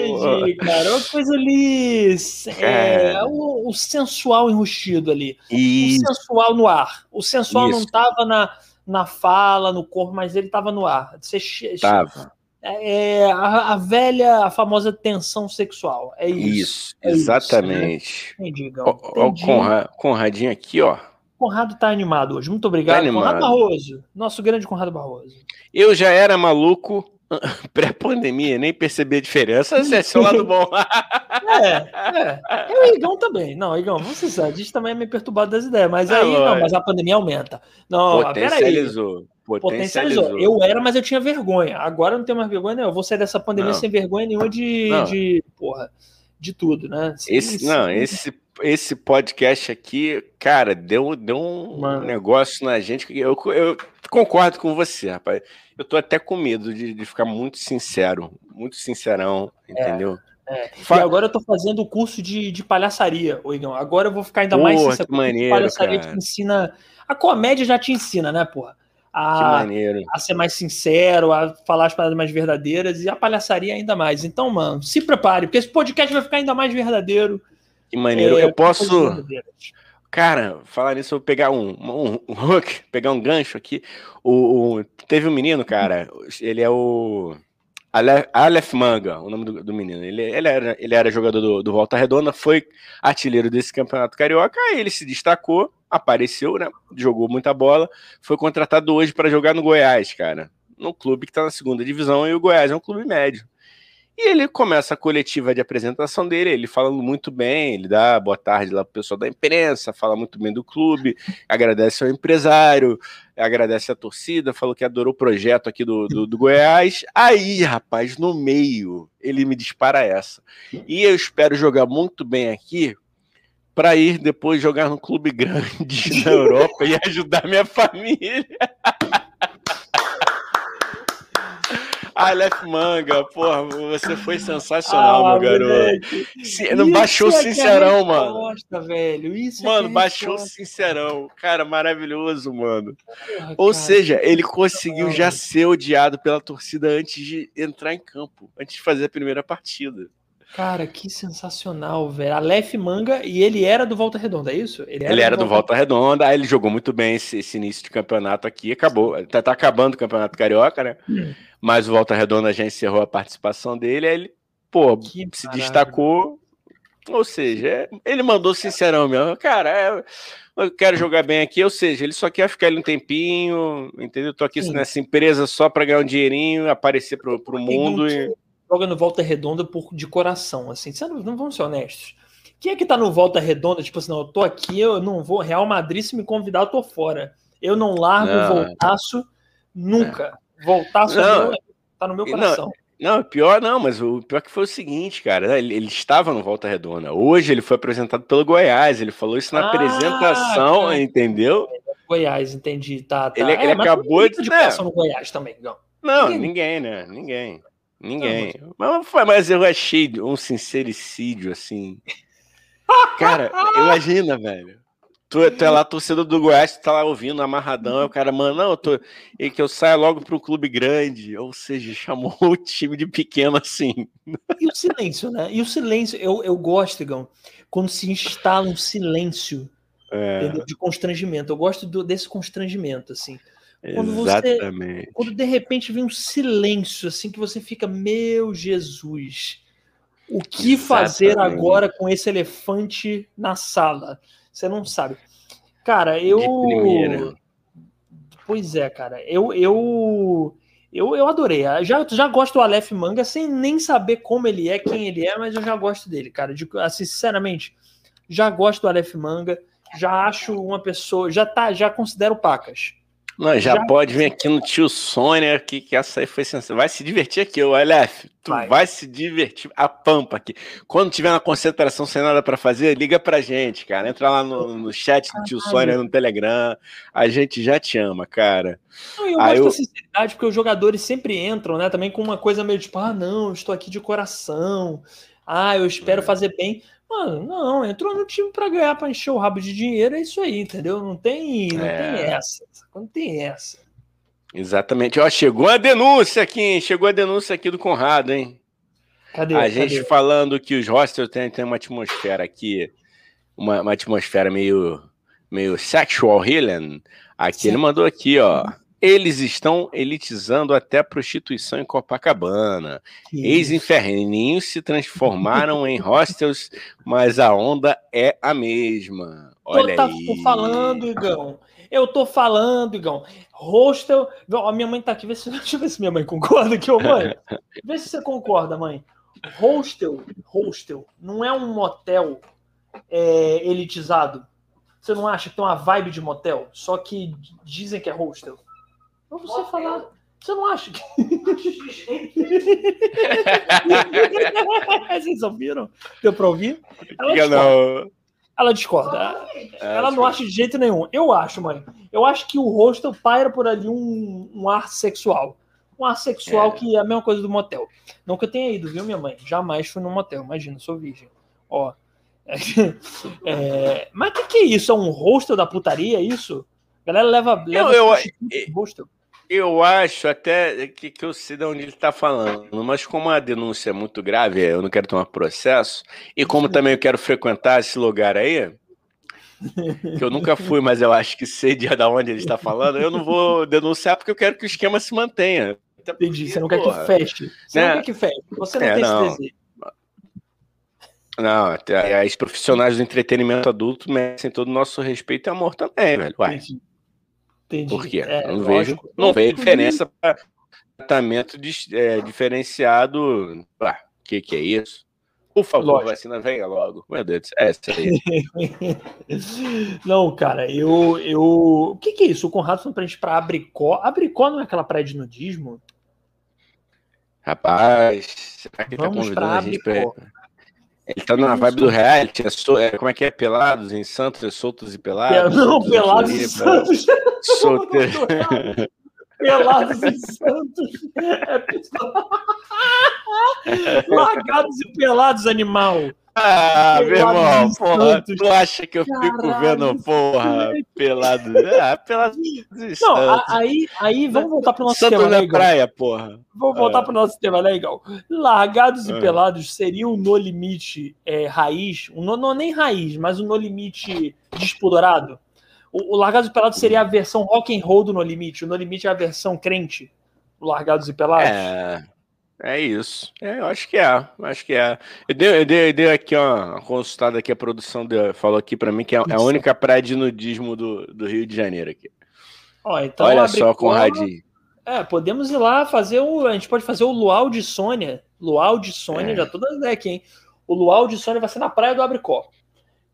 Entendi, cara. Uma coisa ali. É, o, o, sensual enrustido ali. Isso. O sensual no ar. O sensual Isso. não tava na, na fala, no corpo, mas ele tava no ar. Você, tava. É, é, a, a, velha, a famosa tensão sexual. É isso. Isso, é exatamente. Isso, né? Entendi, Ó, o Conradinho aqui, ó. Conrado tá animado hoje. Muito obrigado, tá Conrado Barroso. Nosso grande Conrado Barroso. Eu já era maluco pré-pandemia, nem percebi a diferença. Esse é seu lado bom. é, é. Eu e o Igão também. Não, Igão, vamos ser a gente também é meio perturbado das ideias. Mas aí, não, mas a pandemia aumenta. Não, Potencializou. Potencializou. Potencializou. Eu era, mas eu tinha vergonha. Agora eu não tenho mais vergonha, não. Eu vou sair dessa pandemia não. sem vergonha nenhuma de, de porra, de tudo, né? Esse, sim. não, esse esse podcast aqui, cara, deu, deu um Mano. negócio na gente. Eu, eu concordo com você, rapaz. Eu tô até com medo de, de ficar muito sincero, muito sincerão, entendeu? É, é. E agora eu tô fazendo o curso de, de palhaçaria, Oigão. Agora eu vou ficar ainda porra, mais sincero. Que maneiro, palhaçaria cara. te ensina. A comédia já te ensina, né, porra? A, a, ser mais sincero, a falar as palavras mais verdadeiras e a palhaçaria ainda mais. Então, mano, se prepare, porque esse podcast vai ficar ainda mais verdadeiro. Que maneiro. É, eu posso. Cara, falar nisso, eu vou pegar um, um, um hook, pegar um gancho aqui. O, o, teve um menino, cara, ele é o Aleph Manga, o nome do, do menino. Ele, ele, era, ele era jogador do, do, Volta Redonda, foi artilheiro desse campeonato carioca, aí ele se destacou, apareceu, né? Jogou muita bola, foi contratado hoje para jogar no Goiás, cara. No clube que tá na segunda divisão, e o Goiás é um clube médio. E ele começa a coletiva de apresentação dele, ele falando muito bem, ele dá boa tarde lá pro pessoal da imprensa, fala muito bem do clube, agradece ao empresário, agradece a torcida, falou que adorou o projeto aqui do, do, do Goiás. Aí, rapaz, no meio, ele me dispara essa. E eu espero jogar muito bem aqui para ir depois jogar no clube grande na Europa e ajudar minha família. Aleph Manga, porra, você foi sensacional, ah, meu garoto. Se, não baixou é sincerão, mano. velho. Isso é mano, é baixou sincerão. Cara, maravilhoso, mano. Porra, Ou cara, seja, ele conseguiu já ser odiado pela torcida antes de entrar em campo, antes de fazer a primeira partida. Cara, que sensacional, velho. Aleph Manga, e ele era do Volta Redonda, é isso? Ele era, ele era do, Volta... Volta Redonda, aí ele jogou muito bem esse, esse, início de campeonato aqui, acabou. Tá, tá acabando o campeonato carioca, né? Hum. Mas o Volta Redonda já encerrou a participação dele, aí ele, pô, que se destacou. Ou seja, ele mandou sincerão mesmo. Cara, é, eu quero jogar bem aqui, ou seja, ele só quer ficar ali um tempinho, entendeu? Tô aqui Sim. nessa empresa só para ganhar um dinheirinho, aparecer pro, pro mundo e joga no Volta Redonda por, de coração, assim. Não, não vamos ser honestos. Quem é que tá no Volta Redonda, tipo assim, não, eu tô aqui, eu não vou. Real Madrid, se me convidar, eu tô fora. Eu não largo não. voltaço nunca. É. Voltaço não. tá no meu coração. Não, não, pior não, mas o pior que foi o seguinte, cara, né, ele, ele, estava no Volta Redonda. Hoje ele foi apresentado pelo Goiás, ele falou isso na ah, apresentação, cara. entendeu? Goiás, entendi, tá, tá. Ele, é, ele acabou de... de é. no Goiás também, não. Não, ninguém, ninguém né? Ninguém. Ninguém. Não, mas... mas eu achei um sincericídio, assim. Cara, imagina, velho. Tu, tu é lá, torcedor do Goiás, tu tá lá ouvindo, amarradão, aí o cara, mano, não, eu tô. E que eu saia logo pro clube grande. Ou seja, chamou o time de pequeno assim. E o silêncio, né? E o silêncio, eu, eu gosto, Igão, quando se instala um silêncio é. de constrangimento. Eu gosto do, desse constrangimento, assim. Quando Exatamente. Você, quando de repente vem um silêncio, assim, que você fica, meu Jesus, o que Exatamente. fazer agora com esse elefante na sala? Você não sabe. Cara, eu. Pois é, cara. Eu, eu, eu, eu adorei. Já, já gosto do Aleph Manga sem nem saber como ele é, quem ele é, mas eu já gosto dele, cara. De, assim, sinceramente, já gosto do Aleph Manga. Já acho uma pessoa. Já tá, já considero pacas. Não, já, já, pode vir aqui no tio Sônia, que, que essa aí foi sensacional. Vai se divertir aqui, o Aleph. Tu vai. vai. se divertir a pampa aqui. Quando tiver uma concentração sem nada para fazer, liga pra gente, cara. Entra lá no, no chat do tio Sônia no Telegram. A gente já te ama, cara. Não, eu aí gosto eu... da sinceridade, porque os jogadores sempre entram, né? Também com uma coisa meio tipo, ah, não, estou aqui de coração. Ah, eu espero é. fazer bem. Mano, não, entrou no time para ganhar, para encher o rabo de dinheiro, é isso aí, entendeu? Não tem, não é. tem essa. Não tem essa. Exatamente. Ó, chegou a denúncia aqui, hein? Chegou a denúncia aqui do Conrado, hein? Cadê? A cadê? gente falando que os hostels têm, têm uma atmosfera aqui, uma, uma atmosfera meio, meio sexual healing. Aqui Sim. ele mandou aqui, ó. Eles estão elitizando até a prostituição em Copacabana. Ex-inferninhos se transformaram em hostels, mas a onda é a mesma. Olha eu tá, aí. Tô falando, Igão. Eu tô falando, Igão. Hostel. A minha mãe tá aqui. Vê se... Deixa eu ver se minha mãe concorda aqui, ô mãe. Vê se você concorda, mãe. Hostel, hostel, não é um motel é, elitizado. Você não acha que tem uma vibe de motel? Só que dizem que é hostel. Pra você falar. Você não acha que. Vocês ouviram? Deu pra ouvir? Ela não. Ela discorda. Ela não acha de jeito nenhum. Eu acho, mãe. Eu acho que o hostel paira por ali um, um ar sexual. Um ar sexual é. que é a mesma coisa do motel. Não que eu tenha ido, viu, minha mãe? Jamais fui no motel. Imagina, sou virgem. Ó. É, mas o que, que é isso? É um hostel da putaria, é isso? A galera leva, leva eu, eu, hostel. Eu acho até que, que eu sei de onde ele está falando, mas como a denúncia é muito grave, eu não quero tomar processo, e como também eu quero frequentar esse lugar aí, que eu nunca fui, mas eu acho que sei de onde ele está falando, eu não vou denunciar porque eu quero que o esquema se mantenha. Entendi, você não quer que feche. Você né? não quer que feche. Você não é, tem não. esse desejo. Não, até as profissionais do entretenimento adulto merecem todo o nosso respeito e amor também, velho. Uai. Entendi. Entendi. Por quê? É, não, vejo, não vejo diferença para tratamento de, é, diferenciado. O que, que é isso? Por favor, Lógico. vacina, venha logo. Meu Deus, é essa aí. não, cara, eu. eu... O que, que é isso? O Conrado foi pra gente pra Abricó. Abricó não é aquela praia de nudismo? Rapaz, será que ele tá convidando a gente pra. Ele tá na vibe do reality, é so, é, como é que é? Pelados em Santos, é soltos e pelados? não, pelados em Santos. Solteiro. Pelados em Santos. É Largados e pelados, animal. Ah, meu irmão, porra, tu acha que eu Caralho, fico vendo, porra, pelado? Ah, pelado Não, aí, aí vamos voltar pro nosso tema, na né, praia, porra. Vamos voltar é. pro nosso tema, Igual? Largados é. e pelados seriam no limite é, raiz, um no, não nem raiz, mas o no limite despudorado? O, o Largados e Pelados seria a versão rock and roll do No Limite, o No Limite é a versão crente, o Largados e Pelados? É... É isso. É, eu acho que é. Acho que é. Eu dei, eu dei, eu dei aqui uma consultada aqui, a produção deu, falou aqui para mim que é, é, a única praia de nudismo do, do Rio de Janeiro aqui. Ó, então Olha só, Conradinho. É, podemos ir lá fazer o. A gente pode fazer o Luau de Sônia. Luau de Sônia, é. já toda ideia aqui, hein? O Luau de Sônia vai ser na Praia do Abricó.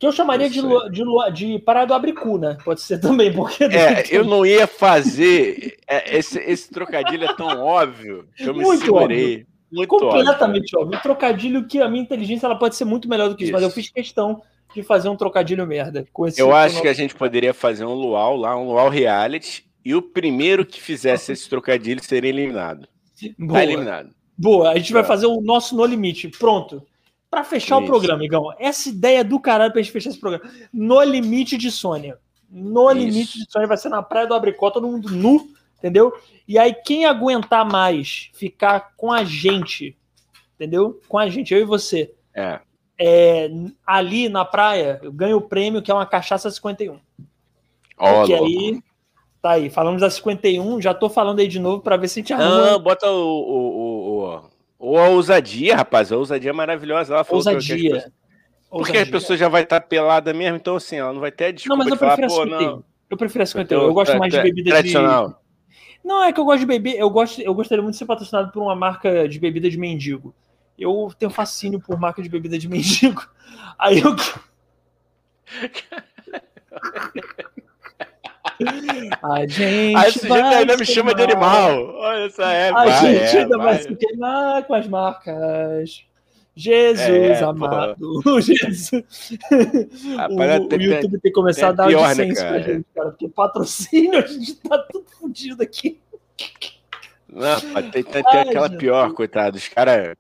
Que eu chamaria de, de, de Praia do Abricu, né? Pode ser também, porque. É, eu não ia fazer. É, esse, esse trocadilho é tão óbvio que eu me muito segurei. Óbvio. Muito Completamente óbvio. óbvio. Um trocadilho que a minha inteligência ela pode ser muito melhor do que isso, isso. mas eu fiz questão de fazer um trocadilho merda. Com esse eu acho que a gente poderia fazer um luau lá, um luau reality, e o primeiro que fizesse esse trocadilho seria eliminado. Tá Boa. Tá eliminado. Boa, a gente vai fazer o nosso No Limite. Pronto. Para fechar Isso. o programa, Igão, essa ideia do caralho pra gente fechar esse programa. No limite de Sônia. No Isso. limite de Sônia vai ser na praia do Abricó, todo mundo nu, entendeu? E aí, quem aguentar mais ficar com a gente, entendeu? Com a gente, eu e você. É. é ali na praia, eu ganho o prêmio que é uma cachaça 51. Ó, Porque aí. Tá aí, falamos da 51, já tô falando aí de novo para ver se a gente arruma. Ah, bota o, o, ou a ousadia, rapaz. A ousadia é maravilhosa. Ela falou ousadia. Que pessoas... Porque a pessoa já vai estar pelada mesmo, então assim, ela não vai ter desculpa Não, mas eu prefiro falar, a 51. Eu prefiro a 51. Eu gosto mais de bebida tradicional. de... Não, é que eu gosto de beber, eu gosto, eu gostaria muito de ser patrocinado por uma marca de bebida de mendigo. Eu tenho fascínio por marca de bebida de mendigo. Aí eu A gente. Aí esse ainda me chama de animal. Olha essa é. A vai, gente é, ainda vai. vai se queimar com as marcas. Jesus é, amado. Jesus. Rapaz, o, tem, o, YouTube tem que começar a dar pior, licença né, pra gente, cara, porque patrocínio a gente tá tudo fodido aqui. Não, tem, tem, tem aquela Jesus. pior, coitado. Os caras.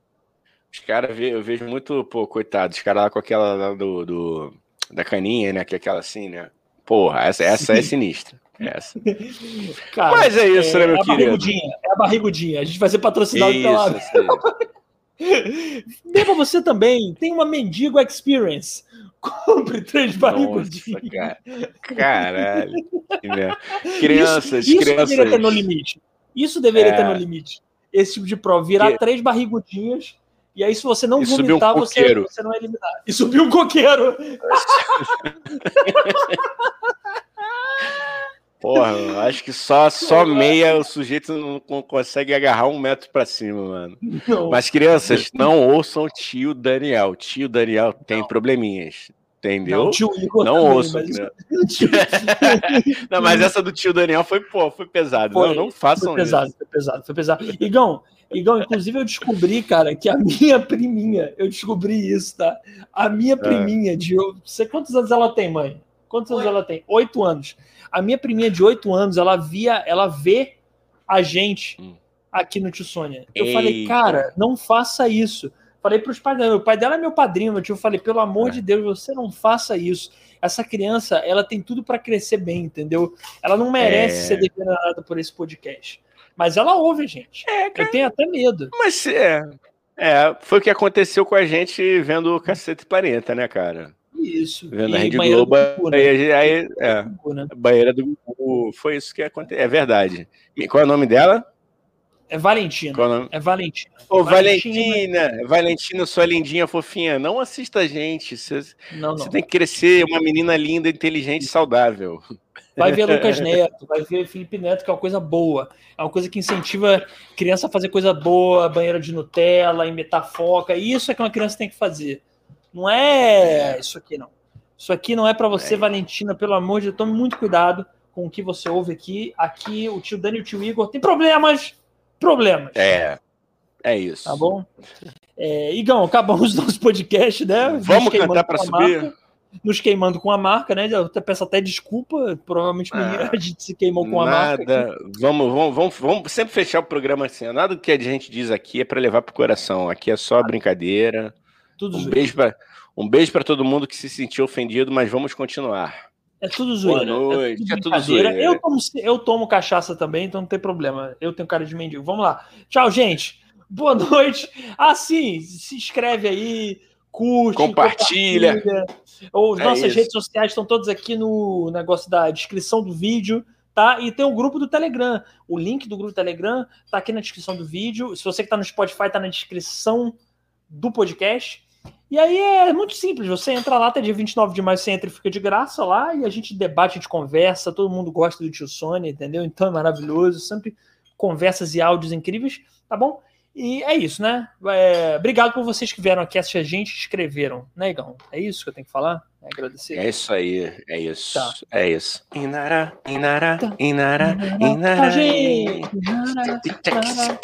Os caras, eu vejo muito, pô, coitado, os caras lá com aquela lá do, do, da caninha, né? Que é aquela assim, né? Porra, essa, essa é sinistra. Essa. Cara, Mas é isso, né, é, né, meu é querido? É a barrigudinha. A gente vai ser patrocinado isso, pela. Beba você também. Tem uma Mendigo Experience. Compre três barrigudinhas. Cara. Caralho. crianças, isso, isso crianças. deveria ter no limite. Isso deveria é. ter no limite. Esse tipo de prova. Virar que... três barrigudinhas e aí, se você não e vomitar, um você, você não é eliminado. E subiu um coqueiro. Porra, acho que só, só meia o sujeito não consegue agarrar um metro para cima, mano. Não. Mas crianças, não ouçam o tio Daniel. Tio Daniel tem não. probleminhas. Entendeu? Não, tio Igor não também, ouço. Mas... Né? não, mas essa do tio Daniel foi, pô, foi pesado. Foi, não, não façam foi pesado, isso. Foi pesado, foi pesado. Igão, Igão, inclusive eu descobri, cara, que a minha priminha, eu descobri isso, tá? A minha é. priminha de. Você quantos anos ela tem, mãe? Quantos anos ela tem? Oito anos. A minha priminha de oito anos, ela via, ela vê a gente hum. aqui no Tio Sônia. Eu Eita. falei, cara, não faça isso. Falei para os pais dela, o pai dela é meu padrinho, meu tio. Eu falei, pelo amor é. de Deus, você não faça isso. Essa criança, ela tem tudo para crescer bem, entendeu? Ela não merece é. ser declarada por esse podcast. Mas ela ouve, gente. É, eu tenho até medo. Mas é, é, foi o que aconteceu com a gente vendo o Cacete Planeta, né, cara? Isso. Vendo e a Rede Globo. Gugu, né? aí, aí, é, Gugu, né? Banheira do Gugu. Foi isso que aconteceu. É verdade. Qual é o nome dela? É Valentina. É, é Valentina. Ô, Valentina, Valentina, Valentina, sua lindinha fofinha, não assista a gente. Você, não, não. você tem que crescer uma menina linda, inteligente e saudável. Vai ver Lucas Neto, vai ver Felipe Neto, que é uma coisa boa. É uma coisa que incentiva criança a fazer coisa boa, banheira de Nutella, imitar foca. Isso é que uma criança tem que fazer. Não é isso aqui, não. Isso aqui não é para você, é. Valentina, pelo amor de Deus. Tome muito cuidado com o que você ouve aqui. Aqui, o tio Dani e o tio Igor tem problemas problemas. É. É isso. Tá bom? É, Igão, acabamos o nosso podcast, né? Vamos cantar para subir. Marca, nos queimando com a marca, né? Eu peço até desculpa, provavelmente ah, a gente se queimou com a marca. Nada. Vamos, vamos, vamos, vamos sempre fechar o programa assim. Nada do que a gente diz aqui é para levar pro coração. Aqui é só brincadeira. Tudo um beijo para um beijo para todo mundo que se sentiu ofendido, mas vamos continuar. É tudo zoeira. Boa noite. É tudo, é tudo zoeira. Eu tomo, eu tomo cachaça também, então não tem problema. Eu tenho cara de mendigo. Vamos lá. Tchau, gente. Boa noite. Ah, sim. Se inscreve aí, curte, compartilha. compartilha. Ou é nossas isso. redes sociais estão todas aqui no negócio da descrição do vídeo. Tá? E tem o grupo do Telegram. O link do grupo do Telegram tá aqui na descrição do vídeo. Se você que está no Spotify, tá na descrição do podcast. E aí é muito simples, você entra lá até dia 29 de maio, você entra e fica de graça lá, e a gente debate, a gente conversa, todo mundo gosta do tio Sony, entendeu? Então é maravilhoso, sempre conversas e áudios incríveis, tá bom? E é isso, né? É, obrigado por vocês que vieram aqui assistir a gente e escreveram, né, Igão? É isso que eu tenho que falar? É agradecer. É isso aí, é isso. Tá. É isso. Inara, Inara, Inara, Inara. Inara. Inara.